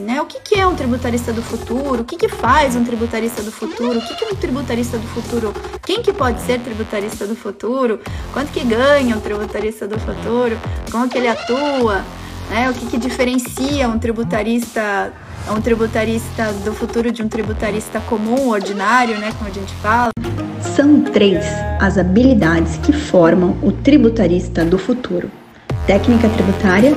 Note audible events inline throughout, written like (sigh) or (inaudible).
Né? O que, que é um tributarista do futuro? O que, que faz um tributarista do futuro? O que, que um tributarista do futuro? Quem que pode ser tributarista do futuro? Quanto que ganha um tributarista do futuro? Como que ele atua? Né? O que, que diferencia um tributarista um tributarista do futuro de um tributarista comum, ordinário, né, como a gente fala? São três as habilidades que formam o tributarista do futuro: técnica tributária,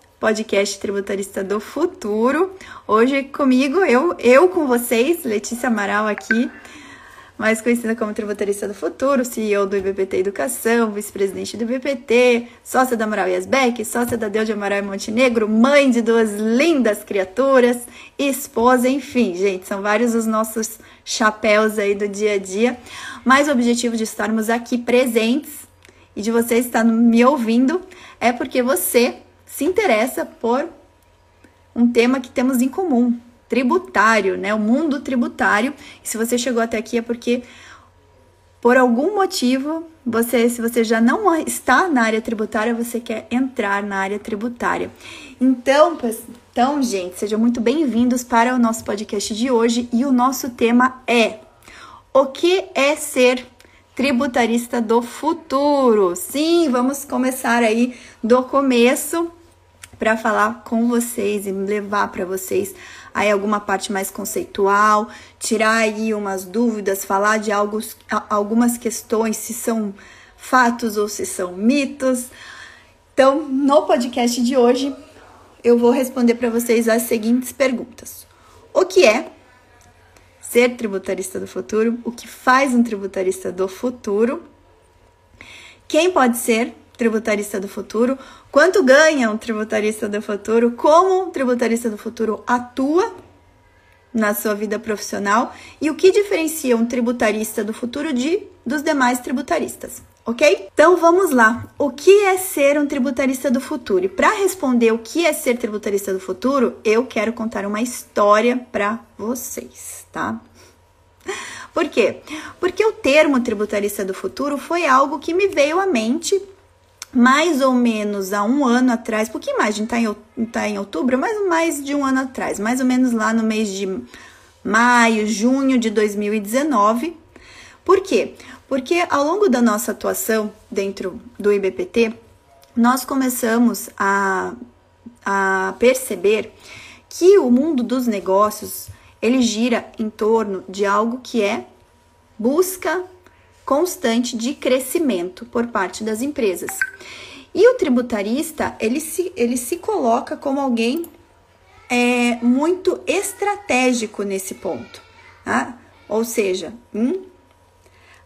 podcast Tributarista do Futuro. Hoje comigo, eu, eu com vocês, Letícia Amaral aqui, mais conhecida como tributarista do futuro, CEO do IBPT Educação, vice-presidente do IBPT, sócia da Amaral Yasbeck, sócia da Deus de Amaral e Montenegro, mãe de duas lindas criaturas, esposa, enfim, gente, são vários os nossos chapéus aí do dia a dia, mas o objetivo de estarmos aqui presentes e de você estar me ouvindo é porque você se interessa por um tema que temos em comum, tributário, né? O mundo tributário. E se você chegou até aqui é porque por algum motivo, você, se você já não está na área tributária, você quer entrar na área tributária. Então, então, gente, sejam muito bem-vindos para o nosso podcast de hoje e o nosso tema é: o que é ser tributarista do futuro? Sim, vamos começar aí do começo para falar com vocês e levar para vocês aí alguma parte mais conceitual, tirar aí umas dúvidas, falar de algo, algumas questões, se são fatos ou se são mitos. Então, no podcast de hoje, eu vou responder para vocês as seguintes perguntas: O que é ser tributarista do futuro? O que faz um tributarista do futuro? Quem pode ser tributarista do futuro, quanto ganha um tributarista do futuro, como um tributarista do futuro atua na sua vida profissional e o que diferencia um tributarista do futuro de dos demais tributaristas, ok? Então vamos lá. O que é ser um tributarista do futuro? E para responder o que é ser tributarista do futuro, eu quero contar uma história para vocês, tá? Por quê? Porque o termo tributarista do futuro foi algo que me veio à mente mais ou menos há um ano atrás, a gente está em, tá em outubro, mas mais de um ano atrás, mais ou menos lá no mês de maio, junho de 2019. Por quê? Porque ao longo da nossa atuação dentro do IBPT, nós começamos a, a perceber que o mundo dos negócios ele gira em torno de algo que é busca constante de crescimento por parte das empresas. E o tributarista, ele se, ele se coloca como alguém é, muito estratégico nesse ponto, tá? Ou seja, hum,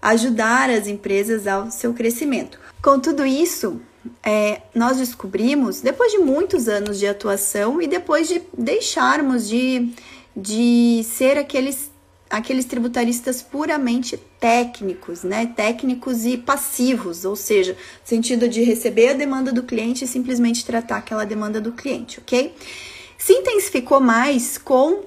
ajudar as empresas ao seu crescimento. Com tudo isso, é, nós descobrimos, depois de muitos anos de atuação e depois de deixarmos de, de ser aqueles aqueles tributaristas puramente técnicos, né? Técnicos e passivos, ou seja, sentido de receber a demanda do cliente e simplesmente tratar aquela demanda do cliente, ok? Se intensificou mais com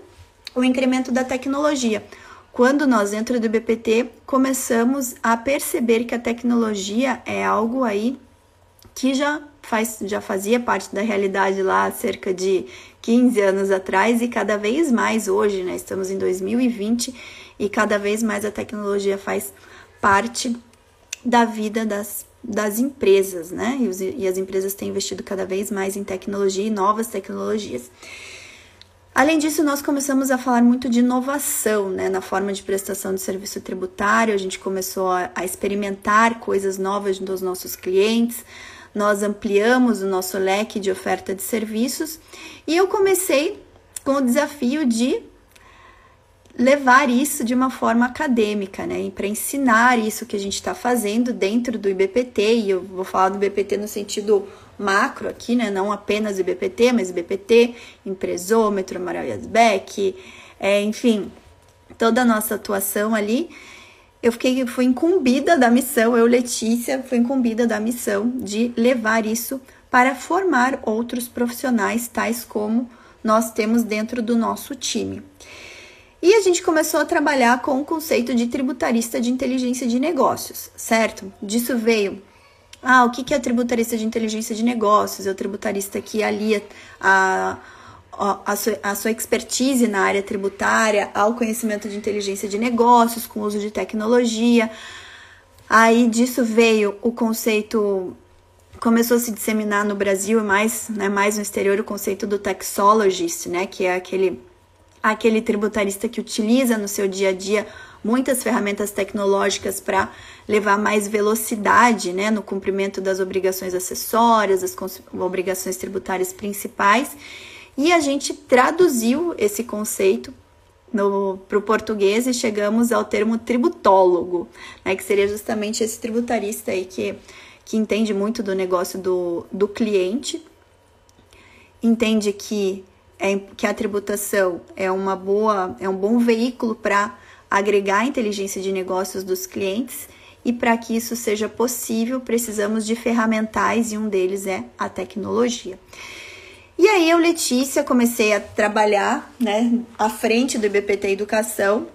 o incremento da tecnologia. Quando nós, dentro do BPT, começamos a perceber que a tecnologia é algo aí que já faz, já fazia parte da realidade lá há cerca de 15 anos atrás e cada vez mais hoje, né? Estamos em 2020 e cada vez mais a tecnologia faz parte da vida das, das empresas, né? E, os, e as empresas têm investido cada vez mais em tecnologia e novas tecnologias. Além disso, nós começamos a falar muito de inovação né, na forma de prestação de serviço tributário, a gente começou a, a experimentar coisas novas dos nossos clientes, nós ampliamos o nosso leque de oferta de serviços e eu comecei com o desafio de levar isso de uma forma acadêmica, né? Para ensinar isso que a gente está fazendo dentro do IBPT, e eu vou falar do IBPT no sentido macro aqui, né? Não apenas IBPT, mas IBPT, Empresômetro, Amaral Yasbeck, é, enfim, toda a nossa atuação ali, eu fiquei, fui incumbida da missão, eu, Letícia, fui incumbida da missão de levar isso para formar outros profissionais, tais como nós temos dentro do nosso time. E a gente começou a trabalhar com o conceito de tributarista de inteligência de negócios, certo? Disso veio. Ah, o que é tributarista de inteligência de negócios? É o tributarista que alia a, a, sua, a sua expertise na área tributária ao conhecimento de inteligência de negócios, com uso de tecnologia. Aí disso veio o conceito começou a se disseminar no Brasil e mais, né, mais no exterior o conceito do taxologist, né, que é aquele aquele tributarista que utiliza no seu dia a dia muitas ferramentas tecnológicas para levar mais velocidade né, no cumprimento das obrigações acessórias, das obrigações tributárias principais. E a gente traduziu esse conceito para o português e chegamos ao termo tributólogo, né, que seria justamente esse tributarista aí que que entende muito do negócio do, do cliente, entende que, é, que a tributação é uma boa, é um bom veículo para agregar a inteligência de negócios dos clientes e para que isso seja possível, precisamos de ferramentais e um deles é a tecnologia. E aí eu, Letícia, comecei a trabalhar, né, à frente do IBPT Educação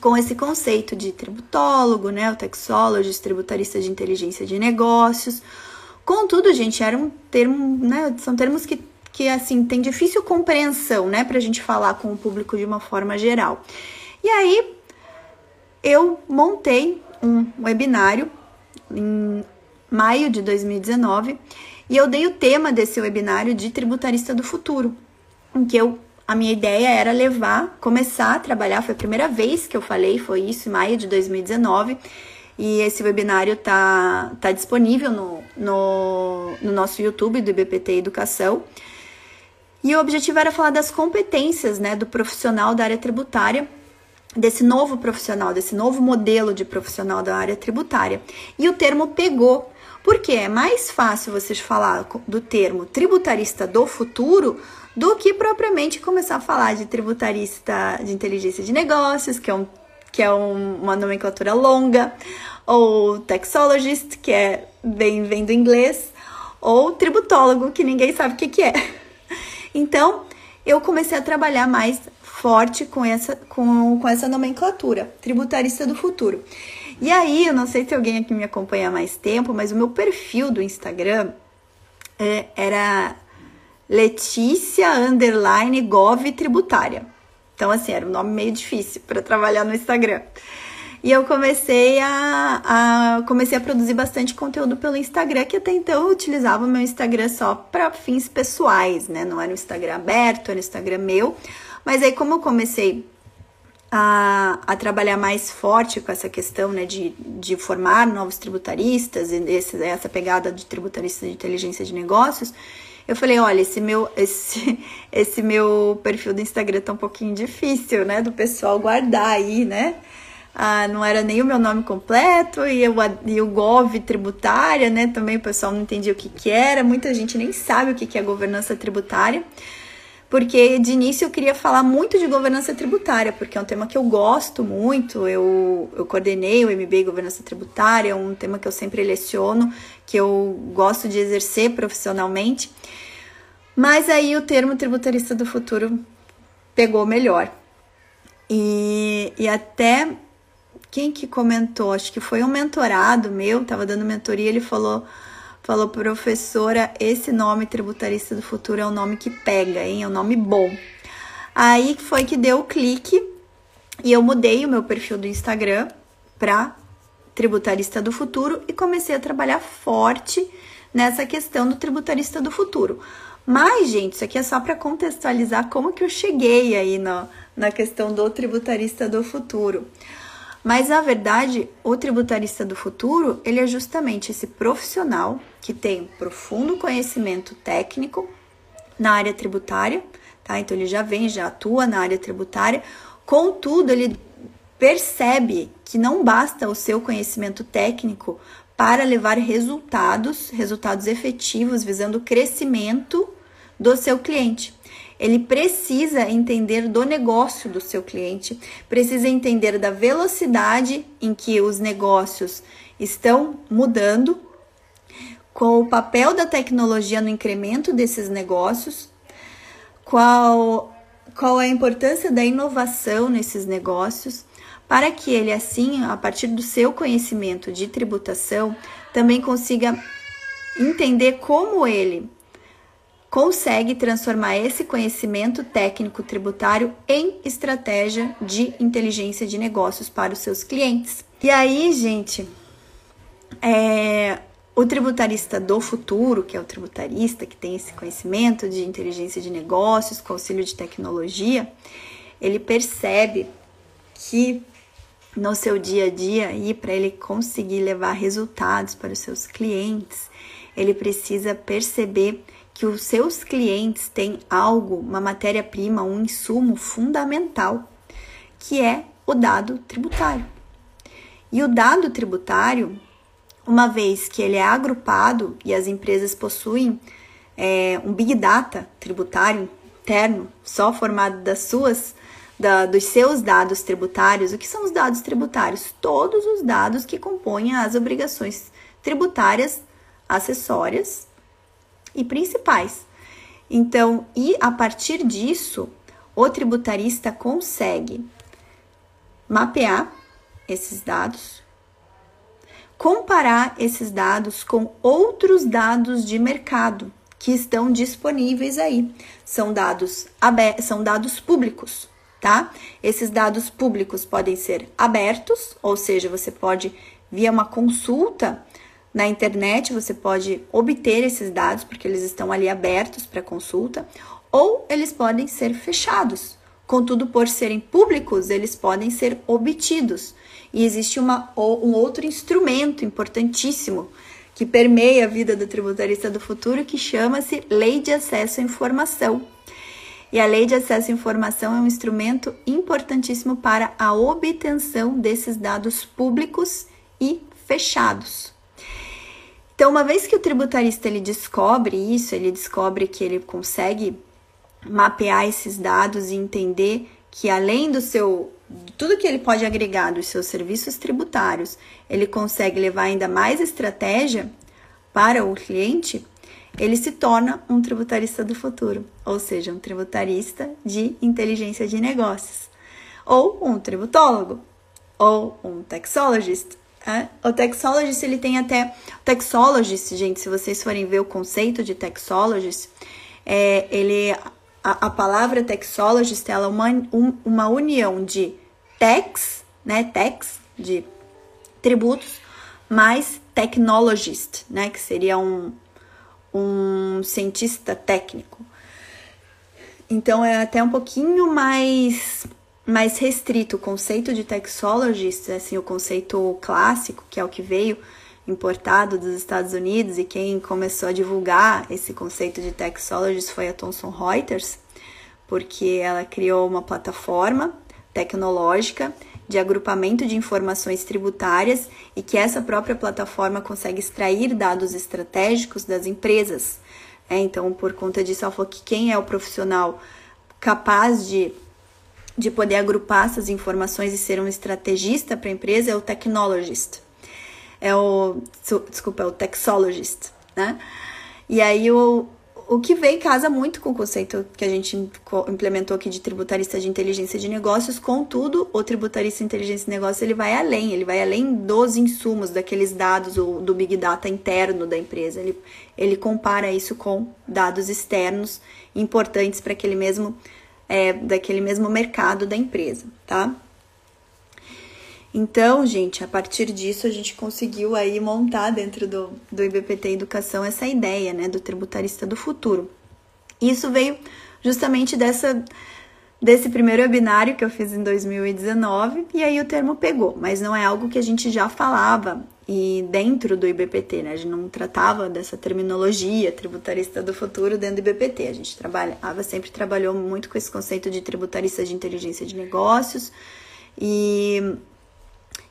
com esse conceito de tributólogo, né, o taxologist, tributarista de inteligência de negócios. Contudo, gente, era um termo, né, são termos que, que assim, tem difícil compreensão, né, para a gente falar com o público de uma forma geral. E aí, eu montei um webinário em maio de 2019 e eu dei o tema desse webinário de tributarista do futuro, em que eu a minha ideia era levar, começar a trabalhar. Foi a primeira vez que eu falei, foi isso, em maio de 2019. E esse webinário tá, tá disponível no, no, no nosso YouTube do IBPT Educação. E o objetivo era falar das competências né, do profissional da área tributária, desse novo profissional, desse novo modelo de profissional da área tributária. E o termo pegou, porque é mais fácil vocês falar do termo tributarista do futuro do que propriamente começar a falar de tributarista de inteligência de negócios, que é, um, que é um, uma nomenclatura longa, ou taxologist, que é vem, vem do inglês, ou tributólogo, que ninguém sabe o que, que é. Então, eu comecei a trabalhar mais forte com essa, com, com essa nomenclatura, tributarista do futuro. E aí, eu não sei se alguém aqui me acompanha há mais tempo, mas o meu perfil do Instagram é, era Letícia Underline Gov Tributária. Então, assim, era um nome meio difícil para trabalhar no Instagram. E eu comecei a, a, comecei a produzir bastante conteúdo pelo Instagram, que até então eu utilizava o meu Instagram só para fins pessoais, né? Não era um Instagram aberto, era um Instagram meu. Mas aí, como eu comecei a, a trabalhar mais forte com essa questão né, de, de formar novos tributaristas, e esse, essa pegada de tributarista de inteligência de negócios, eu falei, olha, esse meu, (laughs) esse, esse meu perfil do Instagram tá um pouquinho difícil, né? Do pessoal guardar aí, né? Ah, não era nem o meu nome completo e, eu, e o Gov tributária, né? Também o pessoal não entendia o que, que era, muita gente nem sabe o que, que é governança tributária, porque de início eu queria falar muito de governança tributária, porque é um tema que eu gosto muito, eu, eu coordenei o MBA Governança Tributária, é um tema que eu sempre leciono, que eu gosto de exercer profissionalmente. Mas aí o termo tributarista do futuro pegou melhor. E, e até quem que comentou, acho que foi um mentorado meu, tava dando mentoria, ele falou, falou, professora, esse nome tributarista do futuro é um nome que pega, hein? É um nome bom. Aí foi que deu o clique e eu mudei o meu perfil do Instagram para tributarista do futuro e comecei a trabalhar forte nessa questão do tributarista do futuro. Mas, gente, isso aqui é só para contextualizar como que eu cheguei aí no, na questão do tributarista do futuro. Mas, na verdade, o tributarista do futuro, ele é justamente esse profissional que tem profundo conhecimento técnico na área tributária, tá? Então, ele já vem, já atua na área tributária, contudo, ele percebe que não basta o seu conhecimento técnico para levar resultados, resultados efetivos, visando o crescimento do seu cliente. Ele precisa entender do negócio do seu cliente, precisa entender da velocidade em que os negócios estão mudando, qual o papel da tecnologia no incremento desses negócios, qual, qual a importância da inovação nesses negócios, para que ele, assim, a partir do seu conhecimento de tributação, também consiga entender como ele consegue transformar esse conhecimento técnico tributário em estratégia de inteligência de negócios para os seus clientes. E aí, gente, é, o tributarista do futuro, que é o tributarista que tem esse conhecimento de inteligência de negócios, com auxílio de tecnologia, ele percebe que no seu dia a dia e para ele conseguir levar resultados para os seus clientes, ele precisa perceber que os seus clientes têm algo, uma matéria-prima, um insumo fundamental, que é o dado tributário. E o dado tributário, uma vez que ele é agrupado e as empresas possuem é, um big data tributário interno, só formado das suas, da, dos seus dados tributários, o que são os dados tributários? Todos os dados que compõem as obrigações tributárias acessórias e principais. Então, e a partir disso, o tributarista consegue mapear esses dados, comparar esses dados com outros dados de mercado que estão disponíveis aí. São dados são dados públicos, tá? Esses dados públicos podem ser abertos, ou seja, você pode via uma consulta na internet você pode obter esses dados, porque eles estão ali abertos para consulta, ou eles podem ser fechados. Contudo, por serem públicos, eles podem ser obtidos. E existe uma, um outro instrumento importantíssimo que permeia a vida do tributarista do futuro, que chama-se Lei de Acesso à Informação. E a Lei de Acesso à Informação é um instrumento importantíssimo para a obtenção desses dados públicos e fechados. Então, uma vez que o tributarista ele descobre isso, ele descobre que ele consegue mapear esses dados e entender que além do seu tudo que ele pode agregar dos seus serviços tributários, ele consegue levar ainda mais estratégia para o cliente, ele se torna um tributarista do futuro, ou seja, um tributarista de inteligência de negócios, ou um tributólogo, ou um taxologist, O Texologist, ele tem até... O Texologist, gente, se vocês forem ver o conceito de Texologist, é, ele... A, a palavra Texologist, ela é uma, um, uma união de tax, né? Tax, de tributos, mais technologist, né? Que seria um, um cientista técnico. Então, é até um pouquinho mais mais restrito. O conceito de taxologist, assim, o conceito clássico, que é o que veio importado dos Estados Unidos e quem começou a divulgar esse conceito de taxologist foi a Thomson Reuters, porque ela criou uma plataforma tecnológica de agrupamento de informações tributárias e que essa própria plataforma consegue extrair dados estratégicos das empresas. É, então, por conta disso, ela falou que quem é o profissional capaz de de poder agrupar essas informações e ser um estrategista para a empresa é o technologist. É o, desculpa, é o texologist, né? E aí o, o que vem casa muito com o conceito que a gente implementou aqui de tributarista de inteligência de negócios, contudo, o tributarista de inteligência de negócios, ele vai além, ele vai além dos insumos, daqueles dados do, do Big Data interno da empresa, ele, ele compara isso com dados externos importantes para aquele mesmo é, daquele mesmo mercado da empresa, tá? Então, gente, a partir disso a gente conseguiu aí montar dentro do, do IBPT Educação essa ideia, né, do tributarista do futuro. Isso veio justamente dessa desse primeiro webinário que eu fiz em 2019 e aí o termo pegou, mas não é algo que a gente já falava e dentro do IBPT, né? A gente não tratava dessa terminologia tributarista do futuro dentro do IBPT. A gente trabalha, a Ava sempre trabalhou muito com esse conceito de tributarista de inteligência de negócios e,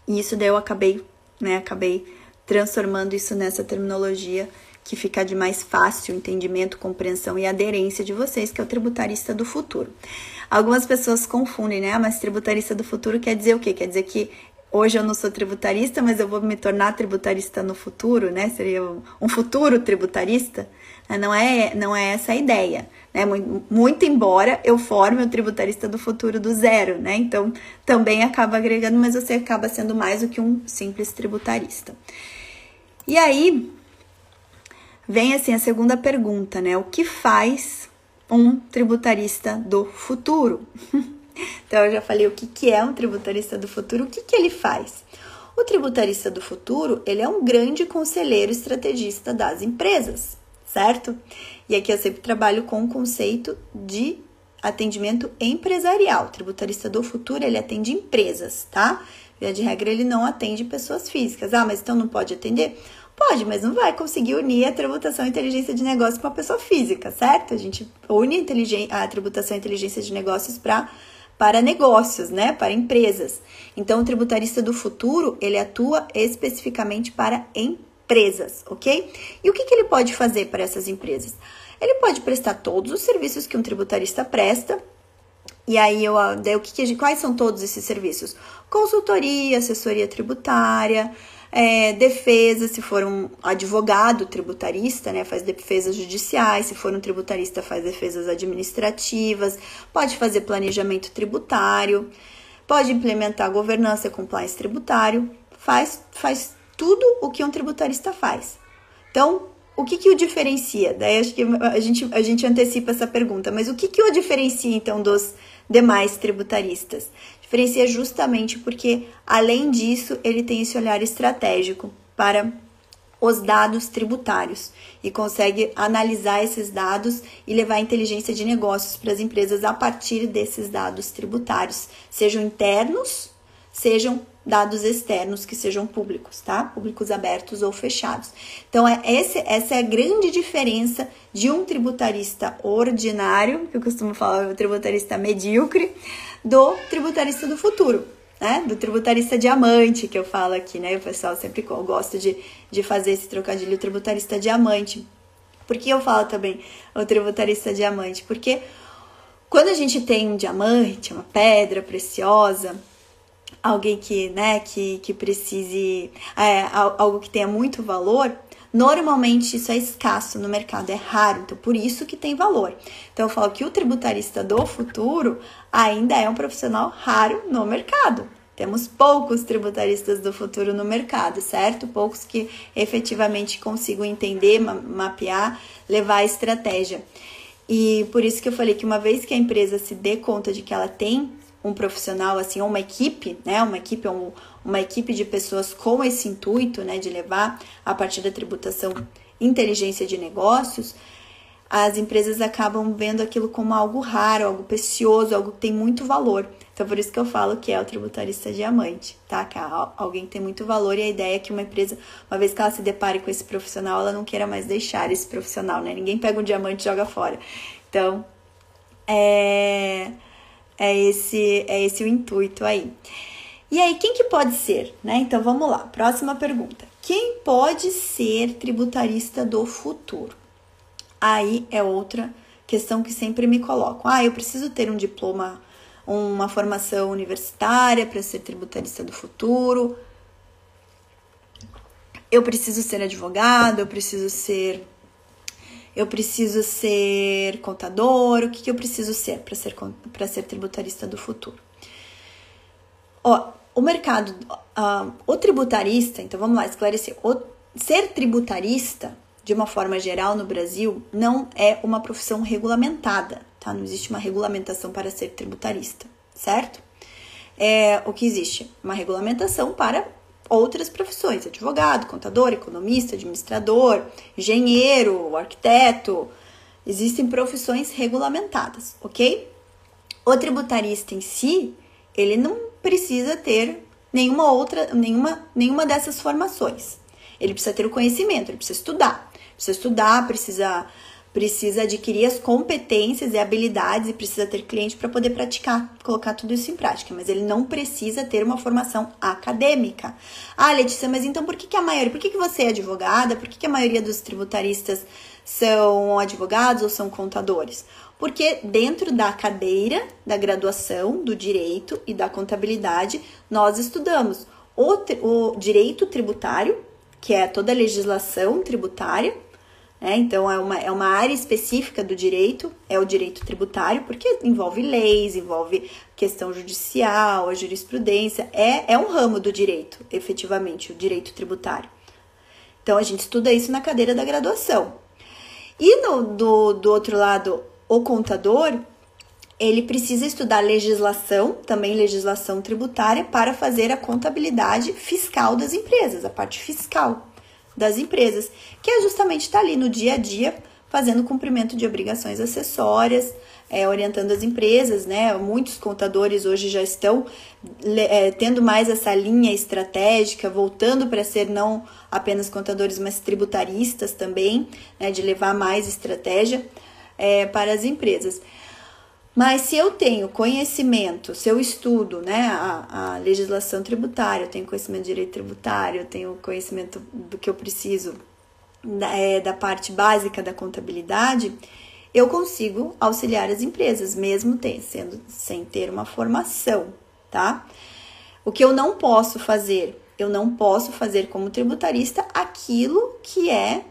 e isso daí eu acabei, né? Acabei transformando isso nessa terminologia que fica de mais fácil entendimento, compreensão e aderência de vocês, que é o tributarista do futuro. Algumas pessoas confundem, né? Ah, mas tributarista do futuro quer dizer o quê? Quer dizer que hoje eu não sou tributarista, mas eu vou me tornar tributarista no futuro, né? Seria um futuro tributarista? Não é, não é essa a ideia, né? Muito embora eu forme o tributarista do futuro do zero, né? Então também acaba agregando, mas você acaba sendo mais do que um simples tributarista. E aí vem assim a segunda pergunta, né? O que faz um tributarista do futuro. (laughs) então, eu já falei o que, que é um tributarista do futuro, o que, que ele faz. O tributarista do futuro, ele é um grande conselheiro estrategista das empresas, certo? E aqui eu sempre trabalho com o conceito de atendimento empresarial. O tributarista do futuro, ele atende empresas, tá? Via de regra, ele não atende pessoas físicas. Ah, mas então não pode atender? Pode, mas não vai conseguir unir a tributação e inteligência de negócios com a pessoa física, certo? A gente une a tributação e inteligência de negócios para para negócios, né, para empresas. Então, o tributarista do futuro, ele atua especificamente para empresas, ok? E o que, que ele pode fazer para essas empresas? Ele pode prestar todos os serviços que um tributarista presta, e aí, eu, daí o que, que quais são todos esses serviços? Consultoria, assessoria tributária, é, defesa, se for um advogado tributarista, né, faz defesas judiciais, se for um tributarista, faz defesas administrativas, pode fazer planejamento tributário, pode implementar governança e compliance tributário, faz, faz tudo o que um tributarista faz. Então, o que, que o diferencia? Daí acho que a gente, a gente antecipa essa pergunta, mas o que, que o diferencia então dos demais tributaristas? Diferencia justamente porque, além disso, ele tem esse olhar estratégico para os dados tributários e consegue analisar esses dados e levar inteligência de negócios para as empresas a partir desses dados tributários, sejam internos, sejam dados externos que sejam públicos, tá? Públicos abertos ou fechados. Então, é esse, essa é a grande diferença de um tributarista ordinário, que eu costumo falar, o tributarista medíocre, do tributarista do futuro, né? Do tributarista diamante, que eu falo aqui, né? O pessoal sempre gosta de, de fazer esse trocadilho, tributarista diamante. Por que eu falo também o tributarista diamante? Porque quando a gente tem um diamante, uma pedra preciosa, alguém que, né, que, que precise, é, algo que tenha muito valor, Normalmente isso é escasso no mercado, é raro, então por isso que tem valor. Então eu falo que o tributarista do futuro ainda é um profissional raro no mercado. Temos poucos tributaristas do futuro no mercado, certo? Poucos que efetivamente consigam entender, mapear, levar a estratégia. E por isso que eu falei que uma vez que a empresa se dê conta de que ela tem um profissional assim, ou uma equipe, né? Uma equipe, um, uma equipe de pessoas com esse intuito, né, de levar a partir da tributação inteligência de negócios, as empresas acabam vendo aquilo como algo raro, algo precioso, algo que tem muito valor. Então, por isso que eu falo que é o tributarista diamante, tá? Que alguém tem muito valor e a ideia é que uma empresa, uma vez que ela se depare com esse profissional, ela não queira mais deixar esse profissional, né? Ninguém pega um diamante e joga fora. Então, é, é, esse, é esse o intuito aí. E aí, quem que pode ser? Né? Então vamos lá, próxima pergunta. Quem pode ser tributarista do futuro? Aí é outra questão que sempre me colocam. Ah, eu preciso ter um diploma, uma formação universitária para ser tributarista do futuro. Eu preciso ser advogado, eu preciso ser eu preciso ser contador, o que, que eu preciso ser para ser para ser tributarista do futuro? Ó, o mercado, uh, o tributarista, então vamos lá esclarecer, o, ser tributarista, de uma forma geral no Brasil, não é uma profissão regulamentada, tá? Não existe uma regulamentação para ser tributarista, certo? É, o que existe? Uma regulamentação para outras profissões, advogado, contador, economista, administrador, engenheiro, arquiteto, existem profissões regulamentadas, ok? O tributarista em si, ele não precisa ter nenhuma outra, nenhuma, nenhuma dessas formações. Ele precisa ter o conhecimento, ele precisa estudar. Precisa estudar, precisa precisa adquirir as competências e habilidades e precisa ter cliente para poder praticar, colocar tudo isso em prática, mas ele não precisa ter uma formação acadêmica. Ah, Letícia, mas então por que, que a maioria, por que, que você é advogada? Por que, que a maioria dos tributaristas são advogados ou são contadores? Porque dentro da cadeira da graduação do direito e da contabilidade, nós estudamos o, o direito tributário, que é toda a legislação tributária, né? Então, é uma, é uma área específica do direito, é o direito tributário, porque envolve leis, envolve questão judicial, a jurisprudência, é, é um ramo do direito, efetivamente, o direito tributário. Então, a gente estuda isso na cadeira da graduação. E no, do, do outro lado, o contador, ele precisa estudar legislação, também legislação tributária, para fazer a contabilidade fiscal das empresas, a parte fiscal das empresas, que é justamente estar tá ali no dia a dia fazendo cumprimento de obrigações acessórias, é, orientando as empresas, né? Muitos contadores hoje já estão é, tendo mais essa linha estratégica, voltando para ser não apenas contadores, mas tributaristas também, né? De levar mais estratégia é, para as empresas. Mas se eu tenho conhecimento, se eu estudo né, a, a, legislação tributária, eu tenho conhecimento de direito tributário, eu tenho conhecimento do que eu preciso da, é, da parte básica da contabilidade, eu consigo auxiliar as empresas, mesmo ter, sendo, sem ter uma formação, tá? O que eu não posso fazer, eu não posso fazer como tributarista aquilo que é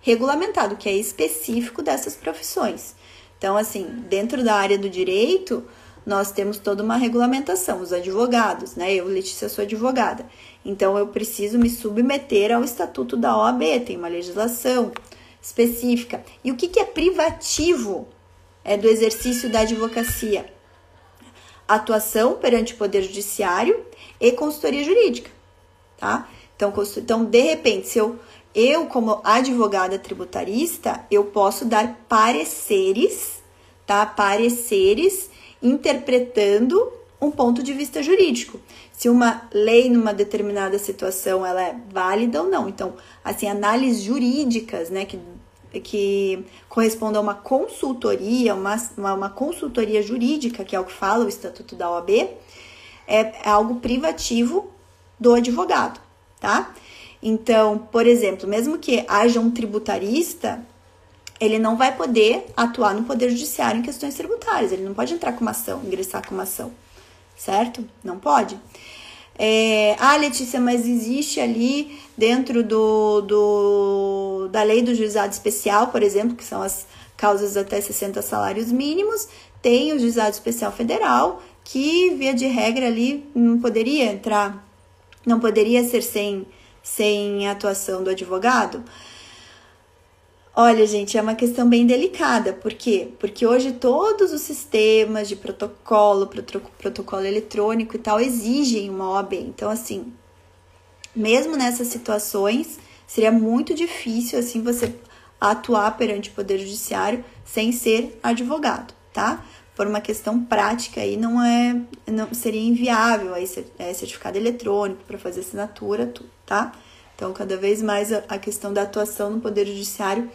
regulamentado, que é específico dessas profissões. Então, assim, dentro da área do direito, nós temos toda uma regulamentação, os advogados, né? Eu, Letícia, sou advogada. Então, eu preciso me submeter ao estatuto da OAB, tem uma legislação específica. E o que, que é privativo é do exercício da advocacia? Atuação perante o Poder Judiciário e consultoria jurídica, tá? Então, então de repente, se eu eu, como advogada tributarista, eu posso dar pareceres, tá? Pareceres interpretando um ponto de vista jurídico. Se uma lei numa determinada situação ela é válida ou não. Então, assim, análises jurídicas, né, que, que correspondem a uma consultoria, uma, uma, uma consultoria jurídica, que é o que fala o Estatuto da OAB, é, é algo privativo do advogado, tá? Então, por exemplo, mesmo que haja um tributarista, ele não vai poder atuar no Poder Judiciário em questões tributárias, ele não pode entrar com uma ação, ingressar com uma ação, certo? Não pode. É, ah, Letícia, mas existe ali dentro do, do, da lei do juizado especial, por exemplo, que são as causas até 60 salários mínimos, tem o juizado especial federal, que via de regra ali não poderia entrar, não poderia ser sem sem a atuação do advogado? Olha, gente, é uma questão bem delicada. Por quê? Porque hoje todos os sistemas de protocolo, protocolo eletrônico e tal, exigem uma OAB. Então, assim, mesmo nessas situações, seria muito difícil, assim, você atuar perante o Poder Judiciário sem ser advogado, tá? Por uma questão prática aí, não é, não seria inviável aí é, certificado eletrônico para fazer assinatura, tá? Então, cada vez mais a, a questão da atuação no Poder Judiciário,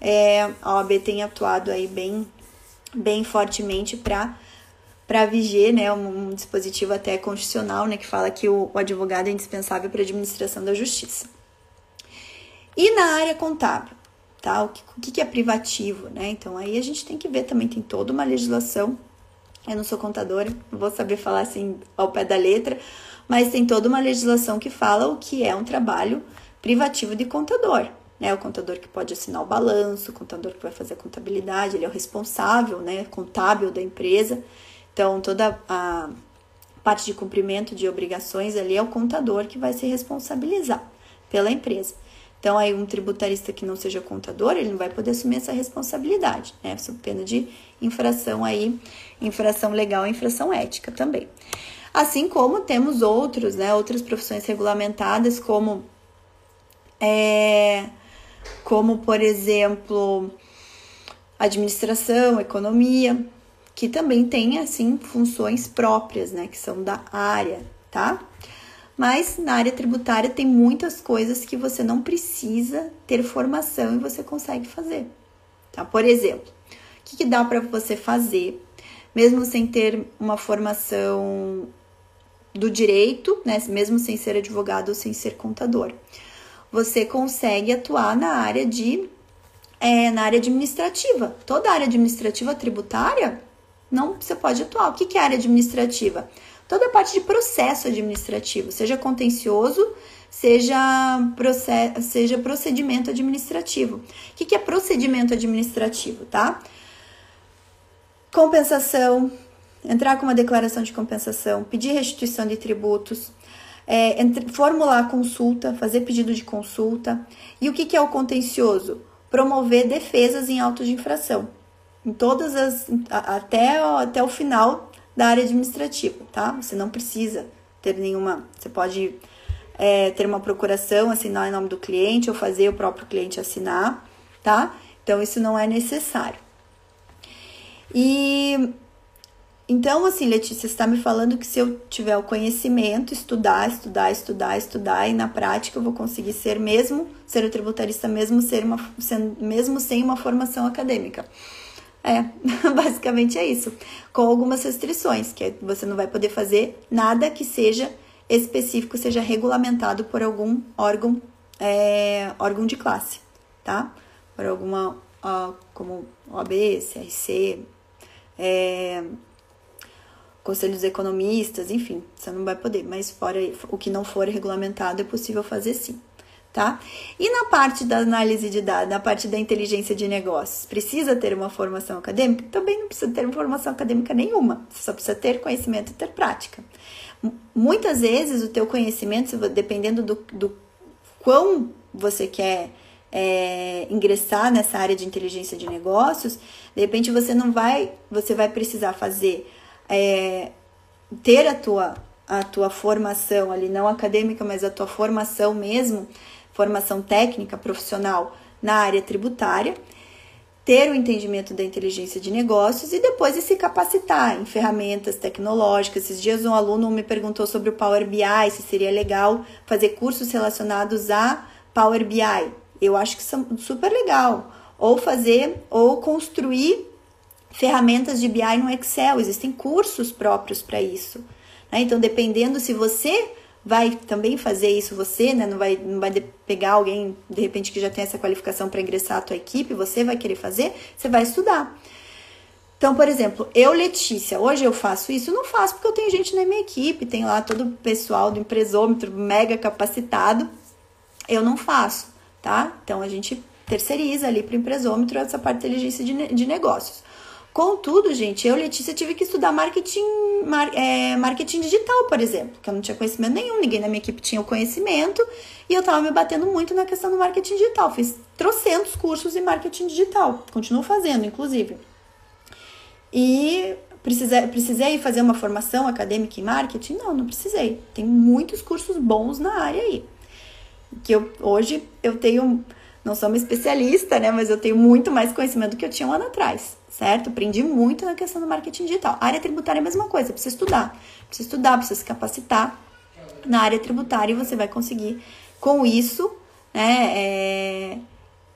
é, a OAB tem atuado aí bem, bem fortemente para para viger, né, um, um, dispositivo até constitucional, né, que fala que o, o advogado é indispensável para a administração da justiça. E na área contábil, O que, que é privativo, né? Então aí a gente tem que ver também, tem toda uma legislação. Eu não sou contadora, não vou saber falar assim ao pé da letra, mas tem toda uma legislação que fala o que é um trabalho privativo de contador. Né? O contador que pode assinar o balanço, o contador que vai fazer a contabilidade, ele é o responsável, né, contábil da empresa. Então, toda a parte de cumprimento de obrigações ali é o contador que vai se responsabilizar pela empresa. Então, aí um tributarista que não seja contador, ele não vai poder assumir essa responsabilidade, né? Sob pena de infração aí, infração legal, infração ética também. Assim como temos outros, né, outras profissões regulamentadas, como, é, como por exemplo, administração, economia, que também tem assim funções próprias, né, que são da área, tá? Mas na área tributária tem muitas coisas que você não precisa ter formação e você consegue fazer, Tá? Por exemplo, o que, que dá para você fazer, mesmo sem ter uma formação do direito, né? mesmo sem ser advogado ou sem ser contador? Você consegue atuar na área de é, na área administrativa. Toda área administrativa tributária não você pode atuar. O que, que é área administrativa? Toda a parte de processo administrativo, seja contencioso, seja, process, seja procedimento administrativo. O que, que é procedimento administrativo, tá? Compensação, entrar com uma declaração de compensação, pedir restituição de tributos, é, entre, formular consulta, fazer pedido de consulta. E o que, que é o contencioso? Promover defesas em autos de infração em todas as até até o final da área administrativa, tá? Você não precisa ter nenhuma, você pode é, ter uma procuração, assinar em nome do cliente ou fazer o próprio cliente assinar, tá? Então isso não é necessário. E então, assim, Letícia, está me falando que se eu tiver o conhecimento, estudar, estudar, estudar, estudar, e na prática eu vou conseguir ser mesmo, ser o tributarista mesmo, ser uma, mesmo sem uma formação acadêmica. É, (laughs) basicamente é isso. Com algumas restrições, que é, você não vai poder fazer nada que seja específico, seja regulamentado por algum órgão, é, órgão de classe, tá? Por alguma, ó, como OAB, CRC, é, Conselho dos Economistas, enfim, você não vai poder, mas fora o que não for regulamentado é possível fazer sim tá? E na parte da análise de dados, na parte da inteligência de negócios, precisa ter uma formação acadêmica? Também não precisa ter uma formação acadêmica nenhuma, você só precisa ter conhecimento e ter prática. Muitas vezes o teu conhecimento, dependendo do, do quão você quer é, ingressar nessa área de inteligência de negócios, de repente você não vai, você vai precisar fazer, é, ter a tua, a tua formação ali, não acadêmica, mas a tua formação mesmo, formação técnica profissional na área tributária, ter o entendimento da inteligência de negócios e depois de se capacitar em ferramentas tecnológicas. Esses dias um aluno me perguntou sobre o Power BI, se seria legal fazer cursos relacionados a Power BI. Eu acho que são super legal. Ou fazer ou construir ferramentas de BI no Excel. Existem cursos próprios para isso. Né? Então, dependendo se você vai também fazer isso você, né? Não vai, não vai pegar alguém de repente que já tem essa qualificação para ingressar à tua equipe, você vai querer fazer, você vai estudar. Então, por exemplo, eu, Letícia, hoje eu faço isso, não faço porque eu tenho gente na minha equipe, tem lá todo o pessoal do empresômetro mega capacitado. Eu não faço, tá? Então a gente terceiriza ali para o empresômetro essa parte de inteligência de, de negócios. Contudo, gente, eu, Letícia, tive que estudar marketing, mar, é, marketing digital, por exemplo, que eu não tinha conhecimento nenhum, ninguém na minha equipe tinha o conhecimento e eu tava me batendo muito na questão do marketing digital. Fiz trocentos cursos em marketing digital, continuo fazendo, inclusive. E precisei, precisei fazer uma formação acadêmica em marketing? Não, não precisei. Tem muitos cursos bons na área aí. Que eu, hoje eu tenho, não sou uma especialista, né, mas eu tenho muito mais conhecimento do que eu tinha um ano atrás certo? Aprendi muito na questão do marketing digital. A área tributária é a mesma coisa, precisa estudar. Precisa estudar, precisa se capacitar na área tributária e você vai conseguir, com isso, né, é,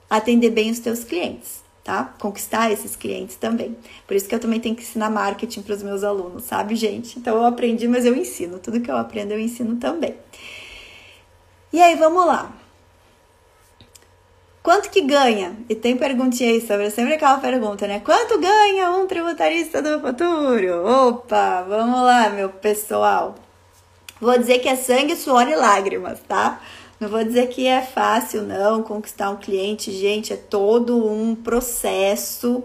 atender bem os teus clientes, tá? Conquistar esses clientes também. Por isso que eu também tenho que ensinar marketing para os meus alunos, sabe, gente? Então eu aprendi, mas eu ensino. Tudo que eu aprendo eu ensino também. E aí, vamos lá. Quanto que ganha? E tem perguntinha aí sobre sempre aquela pergunta, né? Quanto ganha um tributarista do futuro? Opa, vamos lá, meu pessoal. Vou dizer que é sangue, suor e lágrimas, tá? Não vou dizer que é fácil, não, conquistar um cliente, gente, é todo um processo.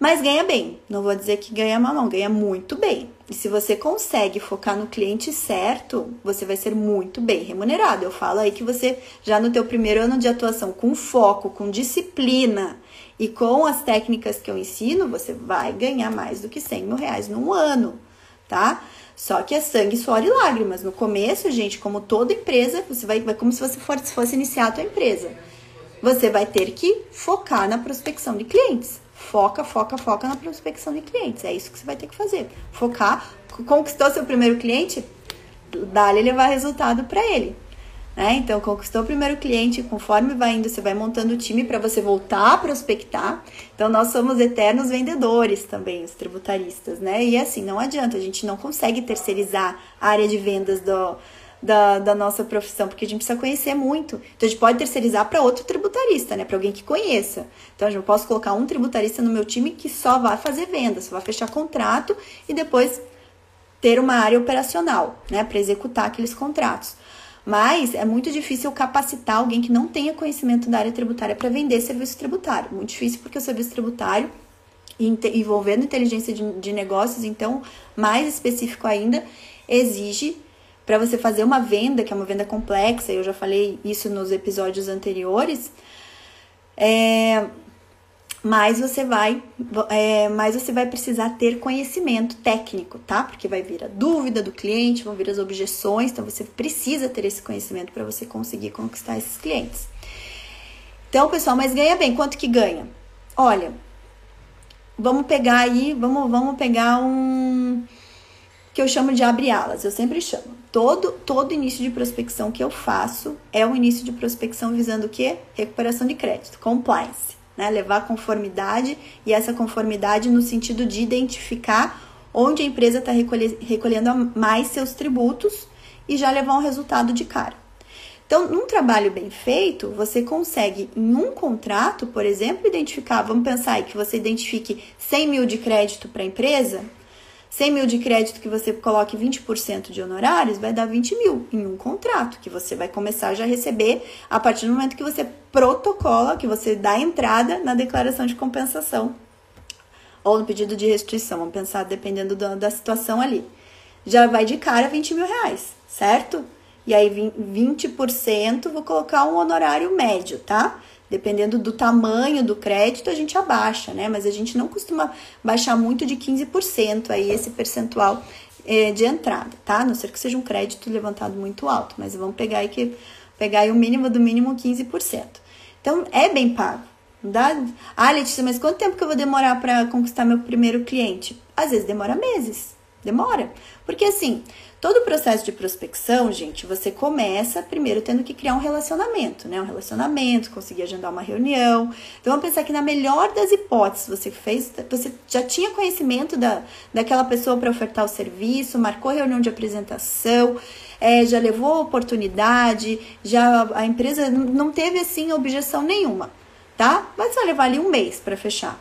Mas ganha bem. Não vou dizer que ganha mal, não, ganha muito bem. E se você consegue focar no cliente certo, você vai ser muito bem remunerado. Eu falo aí que você, já no teu primeiro ano de atuação, com foco, com disciplina e com as técnicas que eu ensino, você vai ganhar mais do que 100 mil reais num ano, tá? Só que é sangue, suor e lágrimas. No começo, gente, como toda empresa, você vai, vai como se você fosse, fosse iniciar a tua empresa. Você vai ter que focar na prospecção de clientes. Foca, foca, foca na prospecção de clientes. É isso que você vai ter que fazer. Focar. Conquistou seu primeiro cliente? Dá-lhe levar resultado para ele. Né? Então, conquistou o primeiro cliente, conforme vai indo, você vai montando o time para você voltar a prospectar. Então, nós somos eternos vendedores também, os tributaristas, né? E assim, não adianta, a gente não consegue terceirizar a área de vendas do, da, da nossa profissão, porque a gente precisa conhecer muito. Então, a gente pode terceirizar para outro tributarista, né? Para alguém que conheça. Então, eu posso colocar um tributarista no meu time que só vai fazer vendas, só vai fechar contrato e depois ter uma área operacional, né? Para executar aqueles contratos. Mas é muito difícil capacitar alguém que não tenha conhecimento da área tributária para vender serviço tributário. Muito difícil porque o serviço tributário, envolvendo inteligência de, de negócios, então, mais específico ainda, exige para você fazer uma venda, que é uma venda complexa, eu já falei isso nos episódios anteriores, é, mais você vai, é, mais você vai precisar ter conhecimento técnico, tá? Porque vai vir a dúvida do cliente, vão vir as objeções, então você precisa ter esse conhecimento para você conseguir conquistar esses clientes. Então, pessoal, mas ganha bem, quanto que ganha? Olha, vamos pegar aí, vamos, vamos pegar um que eu chamo de abre alas, eu sempre chamo. Todo, todo início de prospecção que eu faço é um início de prospecção visando o quê? Recuperação de crédito, compliance né? Levar conformidade e essa conformidade no sentido de identificar onde a empresa está recolhendo mais seus tributos e já levar um resultado de cara. Então, num trabalho bem feito, você consegue, em um contrato, por exemplo, identificar, vamos pensar aí que você identifique 100 mil de crédito para a empresa, 100 mil de crédito que você coloque 20% de honorários, vai dar 20 mil em um contrato, que você vai começar já a receber a partir do momento que você protocola, que você dá entrada na declaração de compensação ou no pedido de restituição, vamos pensar dependendo da, da situação ali. Já vai de cara 20 mil reais, certo? E aí 20% vou colocar um honorário médio, tá? Dependendo do tamanho do crédito, a gente abaixa, né? Mas a gente não costuma baixar muito de 15% aí esse percentual é, de entrada, tá? A não ser que seja um crédito levantado muito alto, mas vamos pegar aí que pegar aí o mínimo do mínimo 15%. Então é bem pago. Dá... Ah, Letícia, mas quanto tempo que eu vou demorar para conquistar meu primeiro cliente? Às vezes demora meses. Demora. Porque assim, todo o processo de prospecção, gente, você começa primeiro tendo que criar um relacionamento, né? Um relacionamento, conseguir agendar uma reunião. Então vamos pensar que na melhor das hipóteses, você fez, você já tinha conhecimento da, daquela pessoa para ofertar o serviço, marcou reunião de apresentação, é, já levou oportunidade, já a empresa não teve assim objeção nenhuma, tá? Vai só levar ali um mês para fechar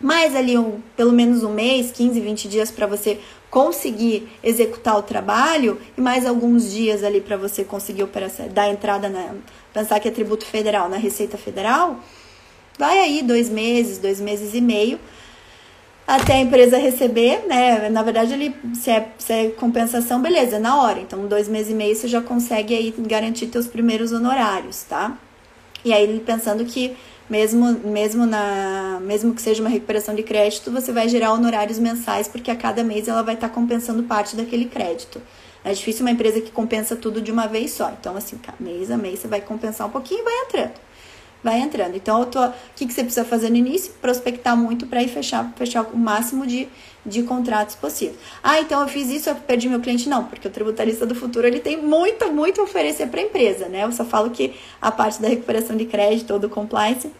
mais ali um, pelo menos um mês, 15, 20 dias para você conseguir executar o trabalho e mais alguns dias ali para você conseguir operar, dar entrada na pensar que é tributo federal na Receita Federal, vai aí dois meses, dois meses e meio até a empresa receber, né? Na verdade, ele, se, é, se é compensação, beleza, na hora. Então, dois meses e meio você já consegue aí garantir teus primeiros honorários, tá? E aí, pensando que mesmo, mesmo, na, mesmo que seja uma recuperação de crédito, você vai gerar honorários mensais, porque a cada mês ela vai estar tá compensando parte daquele crédito. É difícil uma empresa que compensa tudo de uma vez só. Então, assim, mês a mês você vai compensar um pouquinho e vai entrando vai entrando. Então, tô, o que, que você precisa fazer no início? Prospectar muito para ir fechar, fechar o máximo de, de contratos possível. Ah, então eu fiz isso, eu perdi meu cliente. Não, porque o tributarista do futuro ele tem muito, muito a oferecer para a empresa, né? Eu só falo que a parte da recuperação de crédito ou do compliance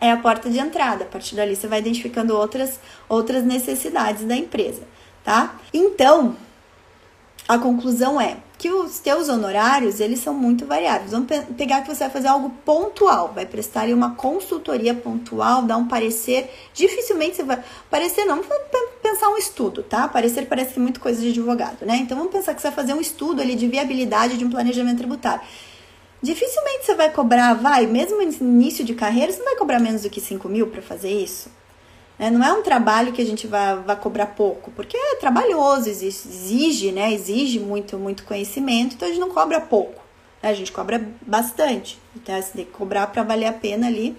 é a porta de entrada. A partir dali você vai identificando outras, outras necessidades da empresa, tá? Então, a conclusão é que os teus honorários, eles são muito variáveis. Vamos pe pegar que você vai fazer algo pontual, vai prestar uma consultoria pontual, dar um parecer. Dificilmente você vai. Parecer não, vai pensar um estudo, tá? Parecer parece é muito coisa de advogado, né? Então vamos pensar que você vai fazer um estudo ali de viabilidade de um planejamento tributário. Dificilmente você vai cobrar, vai, mesmo no início de carreira, você não vai cobrar menos do que 5 mil para fazer isso. Né? Não é um trabalho que a gente vai, cobrar pouco, porque é trabalhoso, exige, né? Exige muito, muito conhecimento, então a gente não cobra pouco. Né? A gente cobra bastante. Então, você tem que cobrar para valer a pena ali.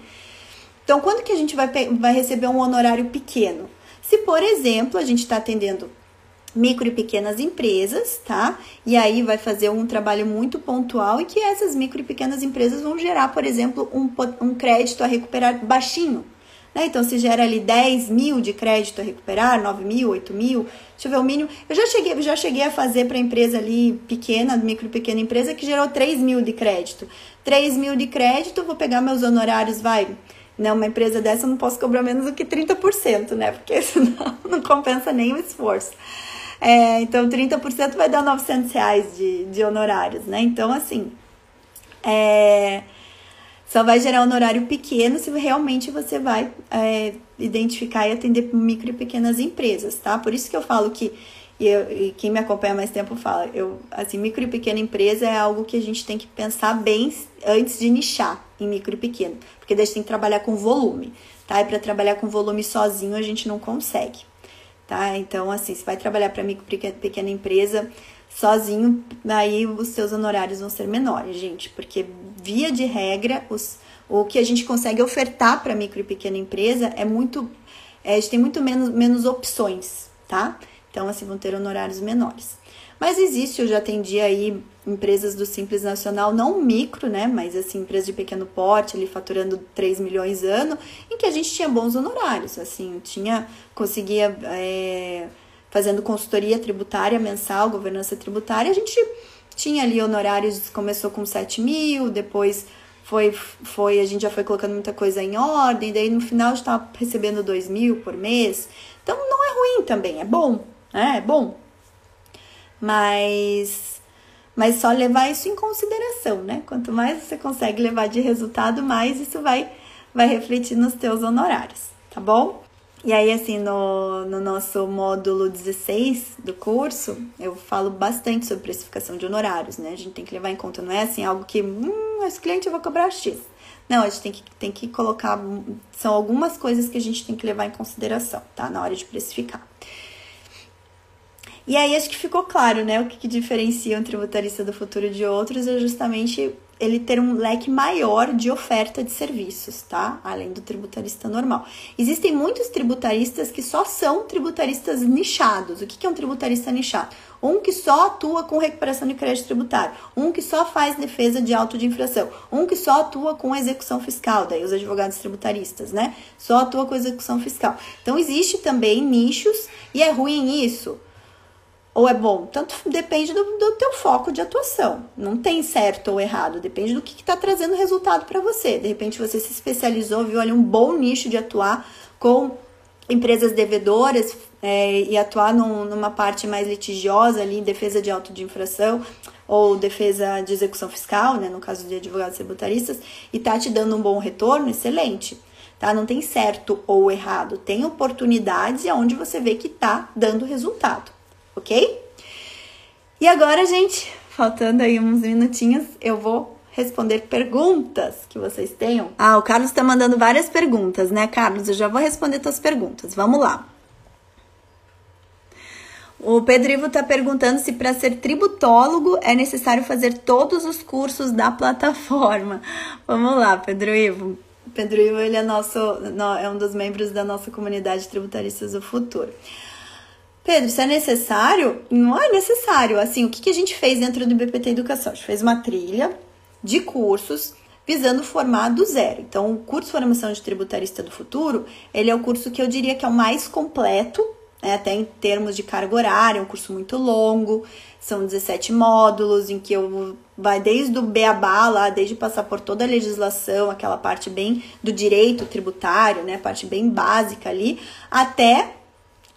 Então, quando que a gente vai, vai receber um honorário pequeno? Se, por exemplo, a gente está atendendo micro e pequenas empresas, tá? E aí vai fazer um trabalho muito pontual e que essas micro e pequenas empresas vão gerar, por exemplo, um, um crédito a recuperar baixinho Né? Então, se gera ali 10 mil de crédito a recuperar, 9 mil, 8 mil, deixa eu ver o mínimo. Eu já cheguei, já cheguei a fazer para empresa ali pequena, micro pequena empresa, que gerou 3 mil de crédito. 3 mil de crédito, vou pegar meus honorários, vai. Né, uma empresa dessa eu não posso cobrar menos do que 30%, né? Porque (laughs) senão não compensa nem o esforço. É, então, 30% vai dar 900 reais de, de honorários, né? Então, assim, é, só vai gerar um honorário pequeno se realmente você vai é, identificar e atender micro e pequenas empresas, tá? Por isso que eu falo que, e, eu, e quem me acompanha mais tempo fala, eu, assim, micro e pequena empresa é algo que a gente tem que pensar bem antes de nichar em micro e pequeno, porque daí a gente tem que trabalhar com volume, tá? E para trabalhar com volume sozinho a gente não consegue tá? Então, assim, se vai trabalhar para micro pequena empresa sozinho, aí os seus honorários vão ser menores, gente, porque via de regra, os, o que a gente consegue ofertar para micro e pequena empresa é muito, é, a gente tem muito menos, menos opções, tá? Então, assim, vão ter honorários menores. Mas existe, eu já atendi aí empresas do Simples Nacional, não micro, né? Mas assim, empresas de pequeno porte, ali faturando 3 milhões ano, em que a gente tinha bons honorários, assim, tinha, conseguia, é, fazendo consultoria tributária mensal, governança tributária, a gente tinha ali honorários, começou com 7 mil, depois foi, foi, a gente já foi colocando muita coisa em ordem, daí no final estava recebendo 2 mil por mês. Então não é ruim também, é bom, né? É bom mas mas só levar isso em consideração, né? Quanto mais você consegue levar de resultado, mais isso vai vai refletir nos teus honorários, tá bom? E aí, assim, no, no nosso módulo 16 do curso, eu falo bastante sobre precificação de honorários, né? A gente tem que levar em conta, não é assim, algo que, hum, esse cliente eu vou cobrar X. Não, a gente tem que, tem que colocar, são algumas coisas que a gente tem que levar em consideração, tá? Na hora de precificar. E aí acho que ficou claro, né? O que, que diferencia um tributarista do futuro de outros é justamente ele ter um leque maior de oferta de serviços, tá? Além do tributarista normal. Existem muitos tributaristas que só são tributaristas nichados. O que é um tributarista nichado? Um que só atua com recuperação de crédito tributário, um que só faz defesa de auto de infração, um que só atua com execução fiscal, daí os advogados tributaristas, né? Só atua com execução fiscal. Então existe também nichos e é ruim isso ou é bom? Tanto depende do, do teu foco de atuação. Não tem certo ou errado, depende do que está trazendo resultado para você. De repente você se especializou, viu ali um bom nicho de atuar com empresas devedoras é, e atuar num, numa parte mais litigiosa ali defesa de auto de infração ou defesa de execução fiscal, né, no caso de advogados tributaristas, e tá te dando um bom retorno, excelente. Tá? Não tem certo ou errado, tem oportunidades e onde você vê que tá dando resultado ok? E agora, gente, faltando aí uns minutinhos, eu vou responder perguntas que vocês tenham. Ah, o Carlos tá mandando várias perguntas, né, Carlos? Eu já vou responder tuas perguntas. Vamos lá. O Pedro Ivo tá perguntando se para ser tributólogo é necessário fazer todos os cursos da plataforma. (laughs) Vamos lá, Pedro Ivo. Pedro Ivo, ele é nosso, é um dos membros da nossa comunidade Tributaristas do Futuro. Pedro, isso é necessário? Não é necessário. Assim, o que, que a gente fez dentro do BPT Educação? A gente fez uma trilha de cursos visando formar do zero. Então, o curso Formação de Tributarista do Futuro, ele é o curso que eu diria que é o mais completo, né, até em termos de carga horária, é um curso muito longo, são 17 módulos, em que eu vai desde o beabá lá, desde passar por toda a legislação, aquela parte bem do direito tributário, né, parte bem básica ali, até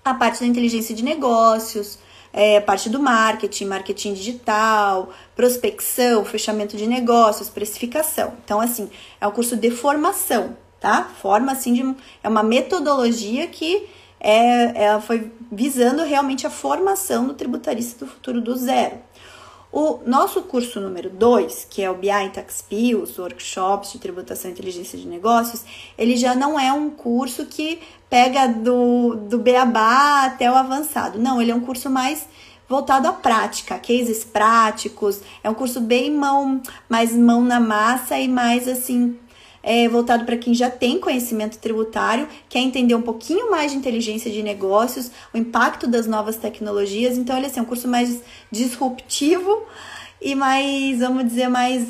a parte da inteligência de negócios, é, parte do marketing, marketing digital, prospecção, fechamento de negócios, precificação. Então, assim, é um curso de formação, tá? Forma, assim, de, é uma metodologia que é, ela foi visando realmente a formação do tributarista do futuro do zero. O nosso curso número 2, que é o BI Taxpi, os workshops de tributação e inteligência de negócios, ele já não é um curso que pega do, do beabá até o avançado. Não, ele é um curso mais voltado à prática, cases práticos. É um curso bem mão, mais mão na massa e mais assim é, voltado para quem já tem conhecimento tributário, quer entender um pouquinho mais de inteligência de negócios, o impacto das novas tecnologias. Então, ele assim, é um curso mais disruptivo e mais, vamos dizer, mais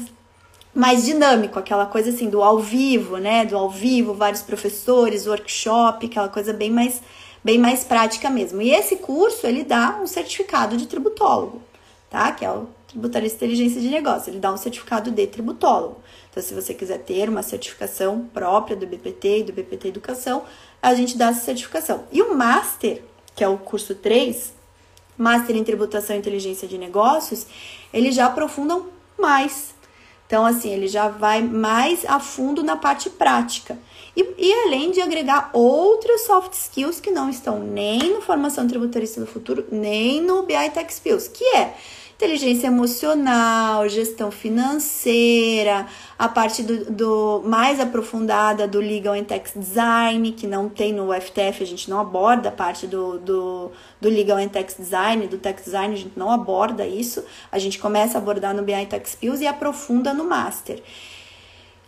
mais dinâmico, aquela coisa assim do ao vivo, né? Do ao vivo, vários professores, workshop, aquela coisa bem mais bem mais prática mesmo. E esse curso ele dá um certificado de tributólogo, tá? Que é o tributarista inteligência de negócio. Ele dá um certificado de tributólogo. Então, se você quiser ter uma certificação própria do BPT e do BPT Educação, a gente dá essa certificação. E o Master, que é o curso 3, Master em Tributação e Inteligência de Negócios, eles já aprofundam mais. Então, assim, ele já vai mais a fundo na parte prática. E, e, além de agregar outros soft skills que não estão nem no Formação Tributarista do Futuro, nem no BI Tech Skills, que é inteligência emocional, gestão financeira, a parte do, do, mais aprofundada do Legal and Tax Design, que não tem no FTF, a gente não aborda a parte do, do, do Legal and Tax Design, do Tax Design, a gente não aborda isso, a gente começa a abordar no BI Tax Skills e aprofunda no Master.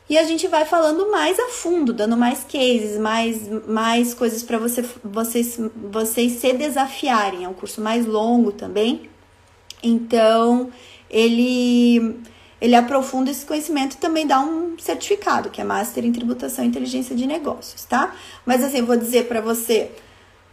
E a gente vai falando mais a fundo, dando mais cases, mais, mais coisas para você, vocês, vocês se desafiarem. É um curso mais longo também, então, ele ele aprofunda esse conhecimento e também dá um certificado, que é Master em Tributação e Inteligência de Negócios, tá? Mas assim, eu vou dizer para você,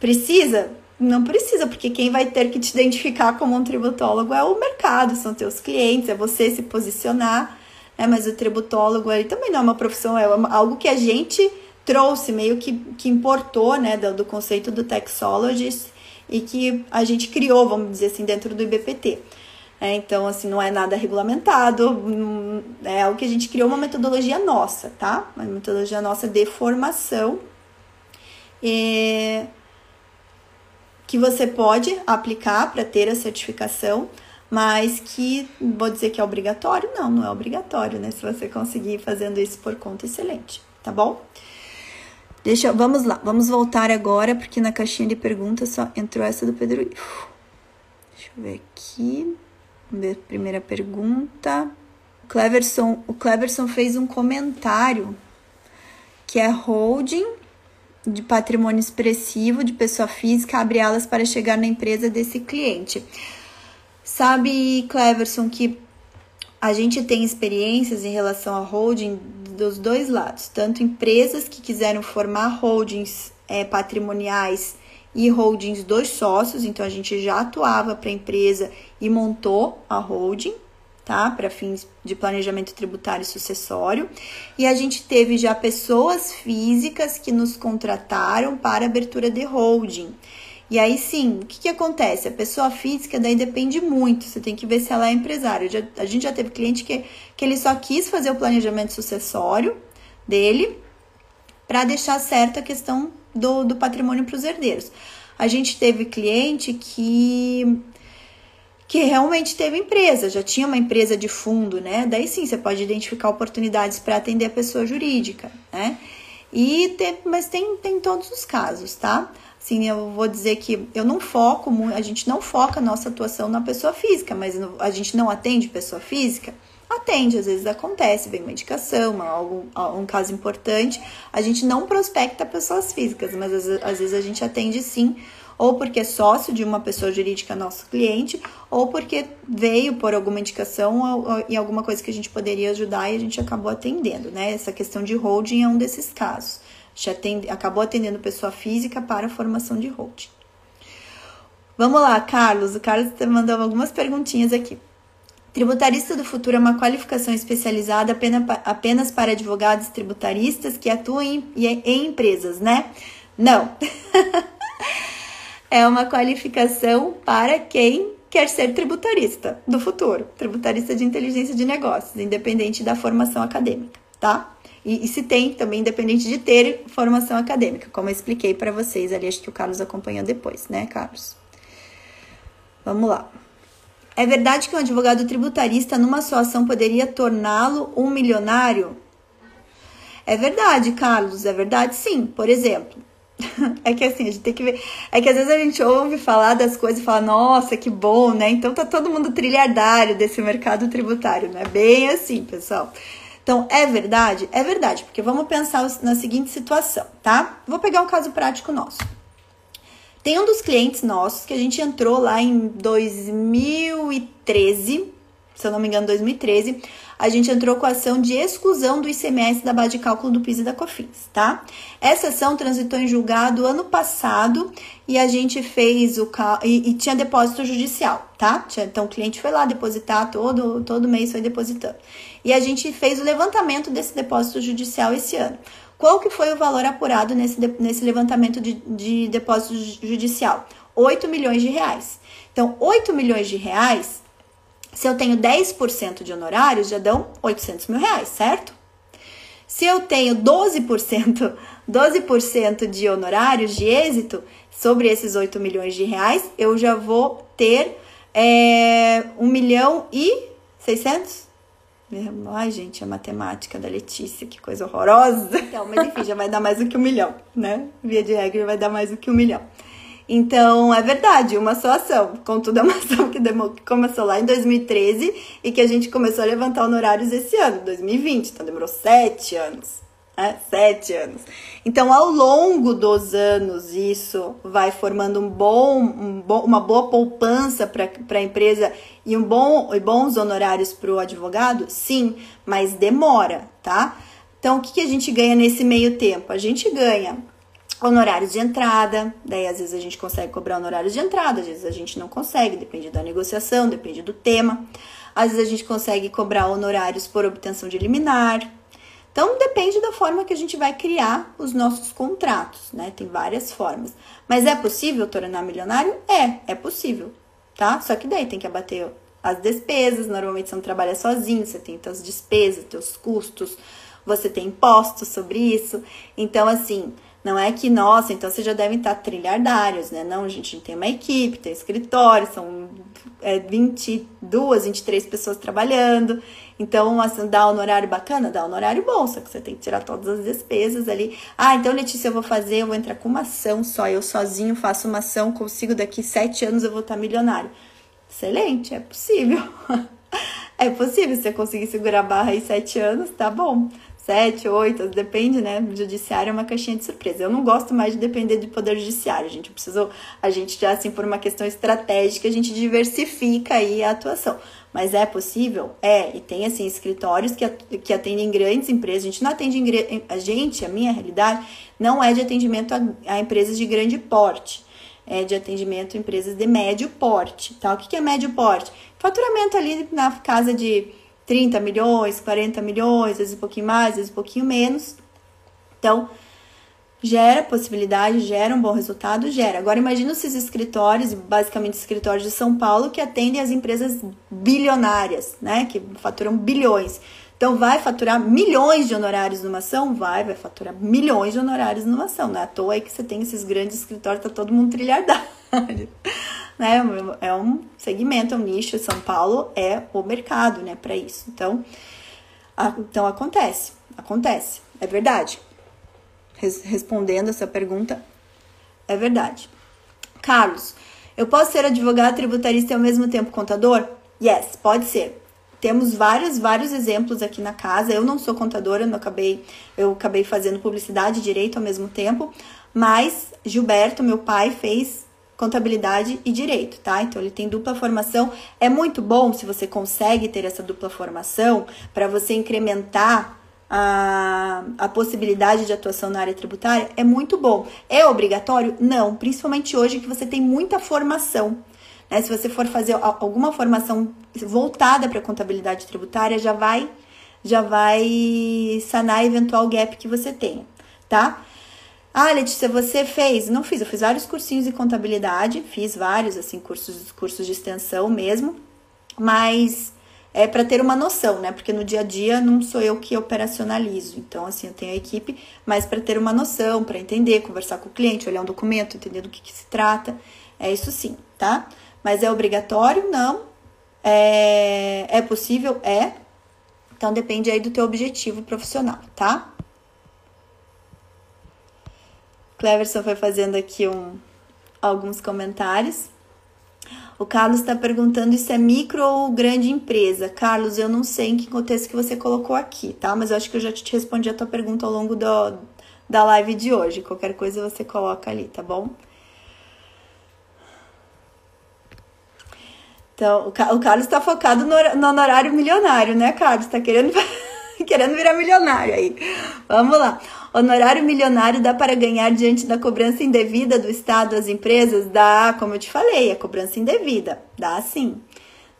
precisa? Não precisa, porque quem vai ter que te identificar como um tributólogo é o mercado, são teus clientes, é você se posicionar, né? Mas o tributólogo ele também não é uma profissão, é algo que a gente trouxe, meio que, que importou, né, do, do conceito do taxologist e que a gente criou, vamos dizer assim, dentro do IBPT. É, então, assim, não é nada regulamentado, é algo que a gente criou uma metodologia nossa, tá? Uma metodologia nossa de formação que você pode aplicar para ter a certificação, mas que vou dizer que é obrigatório? Não, não é obrigatório, né? Se você conseguir fazendo isso por conta, excelente, tá bom? Deixa, vamos lá, vamos voltar agora, porque na caixinha de perguntas só entrou essa do Pedro. Deixa eu ver aqui. Vamos ver a primeira pergunta. O Cleverson, o Cleverson fez um comentário que é holding de patrimônio expressivo de pessoa física abre alas para chegar na empresa desse cliente. Sabe, Cleverson, que a gente tem experiências em relação a holding dos dois lados, tanto empresas que quiseram formar holdings é, patrimoniais e holdings dos sócios, então a gente já atuava para a empresa e montou a holding, tá? Para fins de planejamento tributário sucessório. E a gente teve já pessoas físicas que nos contrataram para abertura de holding. E aí sim, o que, que acontece? A pessoa física daí depende muito, você tem que ver se ela é empresária. Já, a gente já teve cliente que, que ele só quis fazer o planejamento sucessório dele para deixar certa a questão do, do patrimônio para os herdeiros. A gente teve cliente que que realmente teve empresa, já tinha uma empresa de fundo, né? Daí sim você pode identificar oportunidades para atender a pessoa jurídica, né? E tem, mas tem, tem todos os casos, tá? Sim, eu vou dizer que eu não foco, a gente não foca a nossa atuação na pessoa física, mas a gente não atende pessoa física? Atende, às vezes acontece, vem uma indicação, algum, um caso importante. A gente não prospecta pessoas físicas, mas às, às vezes a gente atende sim, ou porque é sócio de uma pessoa jurídica nosso cliente, ou porque veio por alguma indicação em alguma coisa que a gente poderia ajudar e a gente acabou atendendo, né? Essa questão de holding é um desses casos atende, acabou atendendo pessoa física para formação de holding. Vamos lá, Carlos. O Carlos tá mandou algumas perguntinhas aqui. Tributarista do futuro é uma qualificação especializada apenas para advogados tributaristas que atuam em, em empresas, né? Não. (laughs) é uma qualificação para quem quer ser tributarista do futuro, tributarista de inteligência de negócios, independente da formação acadêmica, tá? E, e, se tem também, independente de ter formação acadêmica, como eu expliquei para vocês ali, acho que o Carlos acompanhou depois, né, Carlos? Vamos lá. É verdade que um advogado tributarista numa sua ação poderia torná-lo um milionário? É verdade, Carlos, é verdade sim. Por exemplo, (laughs) é que assim, a gente tem que ver. É que às vezes a gente ouve falar das coisas e fala, nossa, que bom, né? Então tá todo mundo trilhardário desse mercado tributário, não é bem assim, pessoal. Então, é verdade? É verdade, porque vamos pensar na seguinte situação, tá? Vou pegar um caso prático nosso. Tem um dos clientes nossos que a gente entrou lá em 2013, se eu não me engano, 2013, a gente entrou com a ação de exclusão do ICMS da base de cálculo do PIS e da COFINS, tá? Essa ação transitou em julgado ano passado e a gente fez o e, e tinha depósito judicial, tá? Então o cliente foi lá depositar todo todo mês foi depositando. E a gente fez o levantamento desse depósito judicial esse ano. Qual que foi o valor apurado nesse, nesse levantamento de, de depósito judicial? 8 milhões de reais. Então, 8 milhões de reais, se eu tenho 10% de honorários, já dão 800 mil reais, certo? Se eu tenho 12%, 12% (laughs) de honorários de êxito sobre esses 8 milhões de reais, eu já vou ter é, 1 milhão e 600? Ai, gente, a matemática da Letícia, que coisa horrorosa. (laughs) Então, mas enfim, já vai dar mais do que um milhão, né? Via de regra, vai dar mais do que um milhão. Então, é verdade, uma só ação. Contudo, é uma ação que, que começou lá em 2013 e que a gente começou a levantar honorários esse ano, 2020. Então, demorou sete anos. Sete anos. Então, ao longo dos anos, isso vai formando um bom, um bom uma boa poupança para a empresa e, um bom, e bons honorários para o advogado? Sim, mas demora, tá? Então, o que, que a gente ganha nesse meio tempo? A gente ganha honorários de entrada, daí às vezes a gente consegue cobrar honorários de entrada, às vezes a gente não consegue, depende da negociação, depende do tema. Às vezes a gente consegue cobrar honorários por obtenção de liminar. Então depende da forma que a gente vai criar os nossos contratos, né? Tem várias formas. Mas é possível tornar milionário? É, é possível, tá? Só que daí tem que abater as despesas, normalmente você não trabalha sozinho, você tem suas despesas, seus custos, você tem impostos sobre isso. Então, assim, não é que, nossa, então vocês já devem estar trilhardários, né? Não, a gente tem uma equipe, tem escritório, são é, 22, 23 pessoas trabalhando. Então, assim, dá honorário bacana? Dá honorário bom, só que você tem que tirar todas as despesas ali. Ah, então, Letícia, eu vou fazer, eu vou entrar com uma ação só, eu sozinho faço uma ação, consigo daqui sete anos eu vou estar milionário. Excelente, é possível. (laughs) é possível, se você conseguir segurar a barra aí sete anos, tá bom sete, oito, depende, né? O judiciário é uma caixinha de surpresa. Eu não gosto mais de depender do poder judiciário. A gente precisa, a gente já assim por uma questão estratégica, a gente diversifica aí a atuação. Mas é possível? É, e tem assim escritórios que, que atendem grandes empresas. A gente não atende a gente, a minha realidade não é de atendimento a, a empresas de grande porte. É de atendimento a empresas de médio porte, tá? O que é médio porte? Faturamento ali na casa de 30 milhões, 40 milhões, às vezes um pouquinho mais, às vezes um pouquinho menos. Então, gera possibilidade, gera um bom resultado, gera. Agora imagina esses escritórios, basicamente escritórios de São Paulo, que atendem as empresas bilionárias, né? Que faturam bilhões. Então vai faturar milhões de honorários numa ação? Vai, vai faturar milhões de honorários numa ação. Não é à toa aí que você tem esses grandes escritórios, tá todo mundo trilhardário (laughs) né? É um segmento, é um nicho. São Paulo é o mercado, né, para isso. Então, a, então acontece, acontece, é verdade. Res, respondendo essa pergunta, é verdade. Carlos, eu posso ser advogado tributarista e ao mesmo tempo contador? Yes, pode ser. Temos vários, vários exemplos aqui na casa. Eu não sou contadora, eu acabei, eu acabei fazendo publicidade e direito ao mesmo tempo, mas Gilberto, meu pai, fez contabilidade e direito, tá? Então ele tem dupla formação. É muito bom se você consegue ter essa dupla formação para você incrementar a, a possibilidade de atuação na área tributária. É muito bom. É obrigatório? Não, principalmente hoje que você tem muita formação. Né? Se você for fazer alguma formação voltada para contabilidade tributária, já vai já vai sanar eventual gap que você tenha, tá? Ah, Letícia, você fez? Não fiz, eu fiz vários cursinhos de contabilidade, fiz vários, assim, cursos, cursos de extensão mesmo, mas é para ter uma noção, né? Porque no dia a dia não sou eu que operacionalizo. Então, assim, eu tenho a equipe, mas para ter uma noção, para entender, conversar com o cliente, olhar um documento, entender do que, que se trata. É isso sim, tá? Mas é obrigatório? Não. É, é possível? É. Então depende aí do teu objetivo profissional, tá? Cleverson foi fazendo aqui um, alguns comentários. O Carlos está perguntando se é micro ou grande empresa. Carlos, eu não sei em que contexto que você colocou aqui, tá? Mas eu acho que eu já te respondi a tua pergunta ao longo do, da live de hoje. Qualquer coisa você coloca ali, tá bom? Então, o, Carlos está focado no, no honorário milionário, né, Carlos? Está querendo, (laughs) querendo virar milionário aí. Vamos lá. Honorário milionário dá para ganhar diante da cobrança indevida do Estado às empresas? Dá, como eu te falei, a cobrança indevida. Dá sim.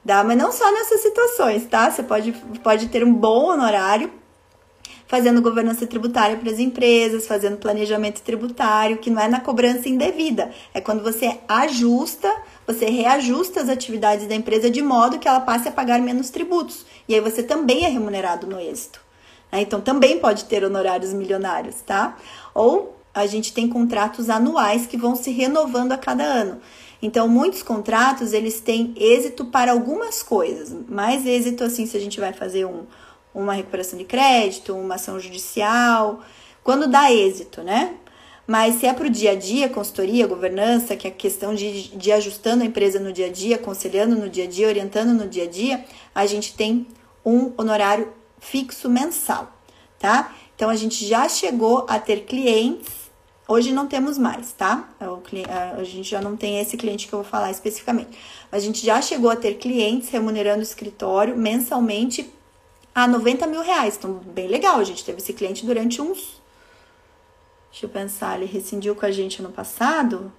Dá, mas não só nessas situações, tá? Você pode, pode ter um bom honorário fazendo governança tributária para as empresas, fazendo planejamento tributário, que não é na cobrança indevida, é quando você ajusta, você reajusta as atividades da empresa de modo que ela passe a pagar menos tributos. E aí você também é remunerado no êxito. Né? Então também pode ter honorários milionários, tá? Ou a gente tem contratos anuais que vão se renovando a cada ano. Então, muitos contratos, eles têm êxito para algumas coisas. Mais êxito, assim, se a gente vai fazer um, uma recuperação de crédito, uma ação judicial, quando dá êxito, né? Mas se é para o dia a dia, consultoria, governança, que é a questão de, de ajustando a empresa no dia a dia, aconselhando no dia a dia, orientando no dia a dia, a gente tem um honorário fixo mensal, tá? Então a gente já chegou a ter clientes, hoje não temos mais, tá? A gente já não tem esse cliente que eu vou falar especificamente. A gente já chegou a ter clientes remunerando o escritório mensalmente a 90 mil reais. Então, bem legal. A gente teve esse cliente durante uns. Deixa eu pensar, ele rescindiu com a gente ano passado.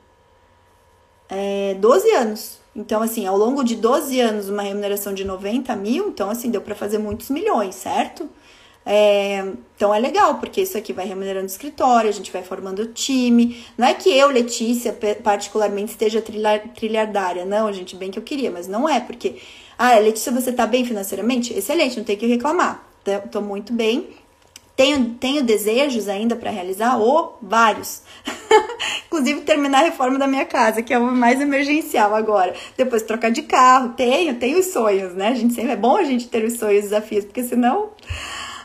É, 12 anos. Então, assim, ao longo de 12 anos, uma remuneração de 90 mil, então, assim, deu para fazer muitos milhões, certo? É, então é legal, porque isso aqui vai remunerando o escritório, a gente vai formando o time. Não é que eu, Letícia, particularmente esteja trilhardária, não, gente, bem que eu queria, mas não é, porque ah, Letícia, você tá bem financeiramente? Excelente, não tem que reclamar. Tô muito bem. Tenho, tenho desejos ainda para realizar? Ou vários. (laughs) Inclusive terminar a reforma da minha casa, que é o mais emergencial agora. Depois trocar de carro. Tenho, tenho os sonhos, né? A gente sempre é bom a gente ter os sonhos e desafios, porque senão.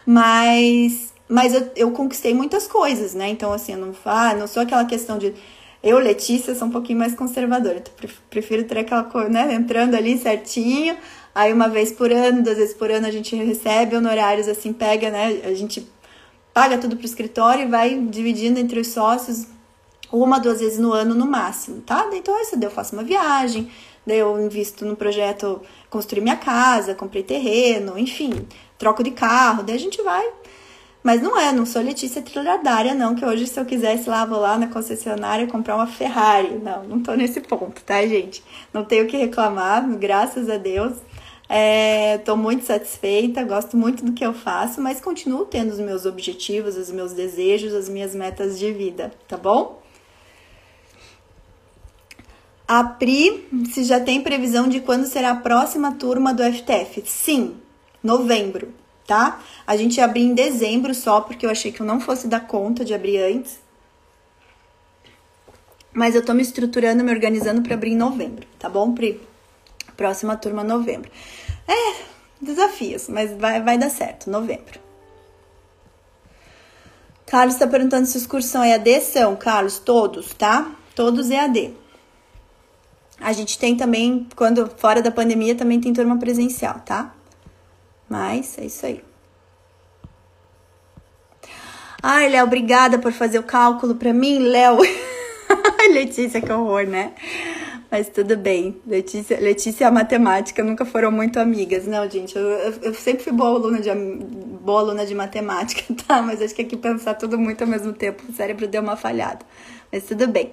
Mas, mas eu, eu conquistei muitas coisas, né? Então, assim, eu não, ah, não sou aquela questão de eu, Letícia, sou um pouquinho mais conservadora. Prefiro ter aquela coisa, né? Entrando ali certinho. Aí, uma vez por ano, duas vezes por ano, a gente recebe honorários, assim, pega, né? A gente paga tudo pro escritório e vai dividindo entre os sócios uma, duas vezes no ano no máximo, tá? Então, isso daí eu faço uma viagem, daí eu invisto no projeto construir minha casa, comprei terreno, enfim, troco de carro, daí a gente vai mas não é, não sou Letícia trilhardária, não, que hoje se eu quisesse lá, vou lá na concessionária comprar uma Ferrari. Não, não tô nesse ponto, tá, gente? Não tenho o que reclamar, graças a Deus. É, tô muito satisfeita, gosto muito do que eu faço, mas continuo tendo os meus objetivos, os meus desejos, as minhas metas de vida, tá bom? A Pri, se já tem previsão de quando será a próxima turma do FTF? Sim, novembro tá? A gente ia abrir em dezembro só, porque eu achei que eu não fosse dar conta de abrir antes. Mas eu tô me estruturando, me organizando para abrir em novembro, tá bom, Pri? Próxima turma, novembro. É, desafios, mas vai, vai dar certo, novembro. Carlos está perguntando se os cursos são EAD. São, Carlos, todos, tá? Todos EAD. A gente tem também, quando fora da pandemia, também tem turma presencial, tá? Mas é isso aí. Ai, Léo, obrigada por fazer o cálculo para mim, Léo. (laughs) Letícia, que horror, né? Mas tudo bem. Letícia, Letícia e a matemática nunca foram muito amigas. Não, gente, eu, eu, sempre fui boa aluna, de, boa aluna de matemática, (laughs) tá? Mas acho que aqui pensar tudo muito ao mesmo tempo, o cérebro deu uma falhada. Mas tudo bem.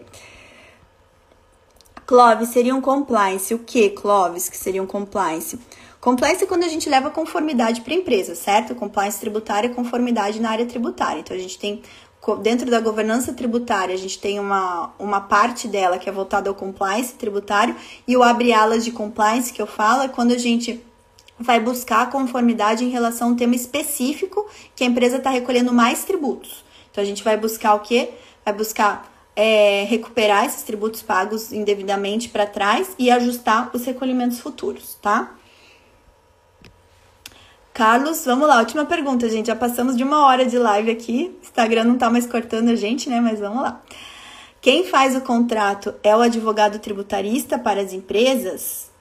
Clóvis, seria um compliance. O que, Clóvis, que seria um compliance? Compliance é quando a gente leva conformidade para a empresa, certo? Compliance tributária é conformidade na área tributária. Então, a gente tem, dentro da governança tributária, a gente tem uma, uma parte dela que é voltada ao compliance tributário e o abre alas de compliance que eu falo é quando a gente vai buscar conformidade em relação a um tema específico que a empresa está recolhendo mais tributos. Então, a gente vai buscar o quê? Vai buscar é, recuperar esses tributos pagos indevidamente para trás e ajustar os recolhimentos futuros, tá? Carlos, vamos lá, última pergunta, gente. Já passamos de uma hora de live aqui. Instagram não tá mais cortando a gente, né? Mas vamos lá. Quem faz o contrato é o advogado tributarista para as empresas?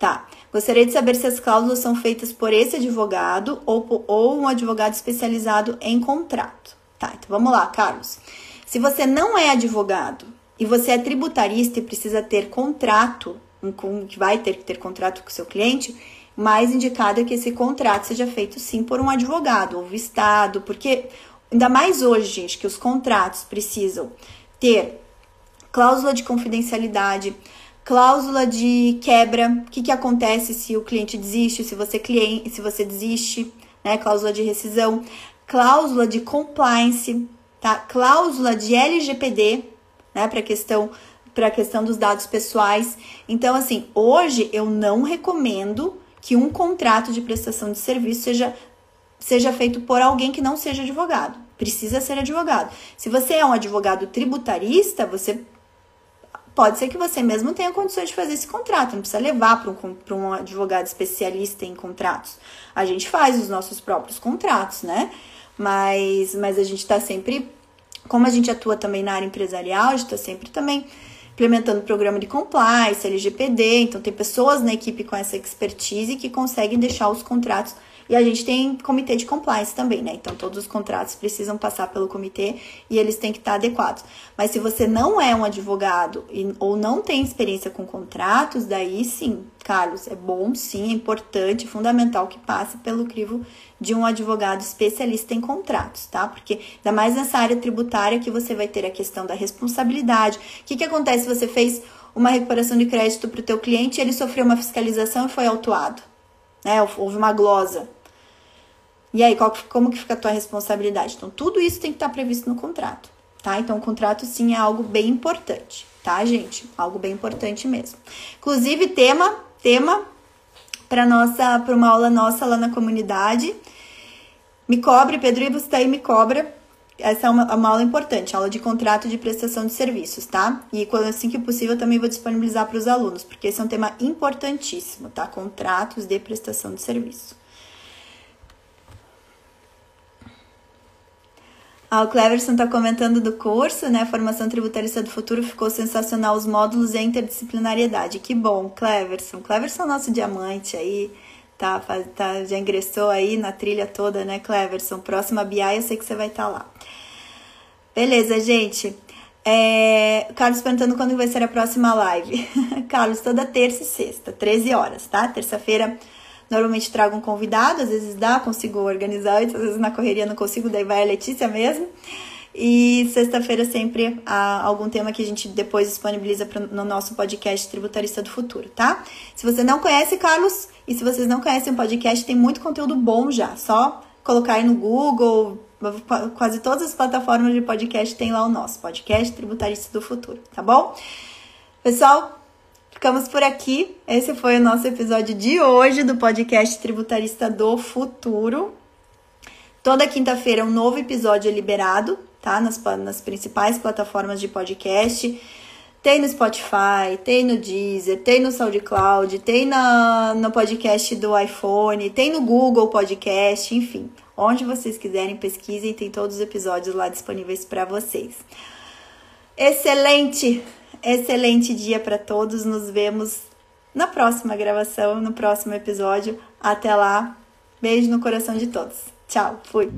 Tá. Gostaria de saber se as cláusulas são feitas por esse advogado ou, ou um advogado especializado em contrato. Tá, então vamos lá, Carlos. Se você não é advogado e você é tributarista e precisa ter contrato um, vai ter que ter contrato com o seu cliente, mais indicado é que esse contrato seja feito sim por um advogado ou vistado, porque ainda mais hoje, gente, que os contratos precisam ter cláusula de confidencialidade, cláusula de quebra, o que, que acontece se o cliente desiste, se você cliente, se você desiste, né? Cláusula de rescisão, cláusula de compliance, tá? Cláusula de LGPD, né? Para questão para a questão dos dados pessoais. Então, assim, hoje eu não recomendo que um contrato de prestação de serviço seja, seja feito por alguém que não seja advogado. Precisa ser advogado. Se você é um advogado tributarista, você pode ser que você mesmo tenha condições de fazer esse contrato, não precisa levar para um, um advogado especialista em contratos. A gente faz os nossos próprios contratos, né? Mas, mas a gente está sempre, como a gente atua também na área empresarial, a gente está sempre também implementando programa de compliance, LGPD, então tem pessoas na equipe com essa expertise que conseguem deixar os contratos e a gente tem comitê de compliance também, né? Então todos os contratos precisam passar pelo comitê e eles têm que estar adequados. Mas se você não é um advogado e, ou não tem experiência com contratos, daí sim, Carlos, é bom sim, é importante, fundamental que passe pelo crivo de um advogado especialista em contratos, tá? Porque ainda mais nessa área tributária que você vai ter a questão da responsabilidade. O que, que acontece se você fez uma recuperação de crédito para o teu cliente e ele sofreu uma fiscalização e foi autuado? Né? Houve uma glosa. E aí, qual, como que fica a tua responsabilidade? Então, tudo isso tem que estar previsto no contrato, tá? Então, o contrato, sim, é algo bem importante, tá, gente? Algo bem importante mesmo. Inclusive, tema, tema para nossa, para uma aula nossa lá na comunidade. Me cobre, Pedro está aí, me cobra. Essa é uma, uma, aula importante, aula de contrato de prestação de serviços, tá? E quando assim que possível, também vou disponibilizar para os alunos, porque esse é um tema importantíssimo, tá? Contratos de prestação de serviço. Ah, o Cleverson está comentando do curso, né? Formação Tributarista do Futuro ficou sensacional os módulos e a interdisciplinariedade. Que bom, Cleverson. Cleverson é nosso diamante aí, tá, tá, já ingressou aí na trilha toda, né, Cleverson? Próxima BI, eu sei que você vai estar tá lá. Beleza, gente. É, Carlos perguntando quando vai ser a próxima live. (laughs) Carlos, toda terça e sexta, 13 horas, tá? Terça-feira Normalmente trago um convidado, às vezes dá, consigo organizar, às vezes na correria não consigo, daí vai a Letícia mesmo. E sexta-feira sempre há algum tema que a gente depois disponibiliza pro, no nosso podcast Tributarista do Futuro, tá? Se você não conhece, Carlos, e se vocês não conhecem o podcast, tem muito conteúdo bom já. Só colocar aí no Google, quase todas as plataformas de podcast tem lá o nosso podcast Tributarista do Futuro, tá bom? Pessoal, Ficamos por aqui. Esse foi o nosso episódio de hoje do podcast Tributarista do Futuro. Toda quinta-feira um novo episódio é liberado, tá? Nas, nas principais plataformas de podcast. Tem no Spotify, tem no Deezer, tem no SoundCloud, tem na, no podcast do iPhone, tem no Google Podcast, enfim. Onde vocês quiserem, pesquisem, tem todos os episódios lá disponíveis para vocês. Excelente! excelente dia para todos. Nos vemos na próxima gravação, no próximo episódio. Até lá. Beijo no coração de todos. Tchau. Fui.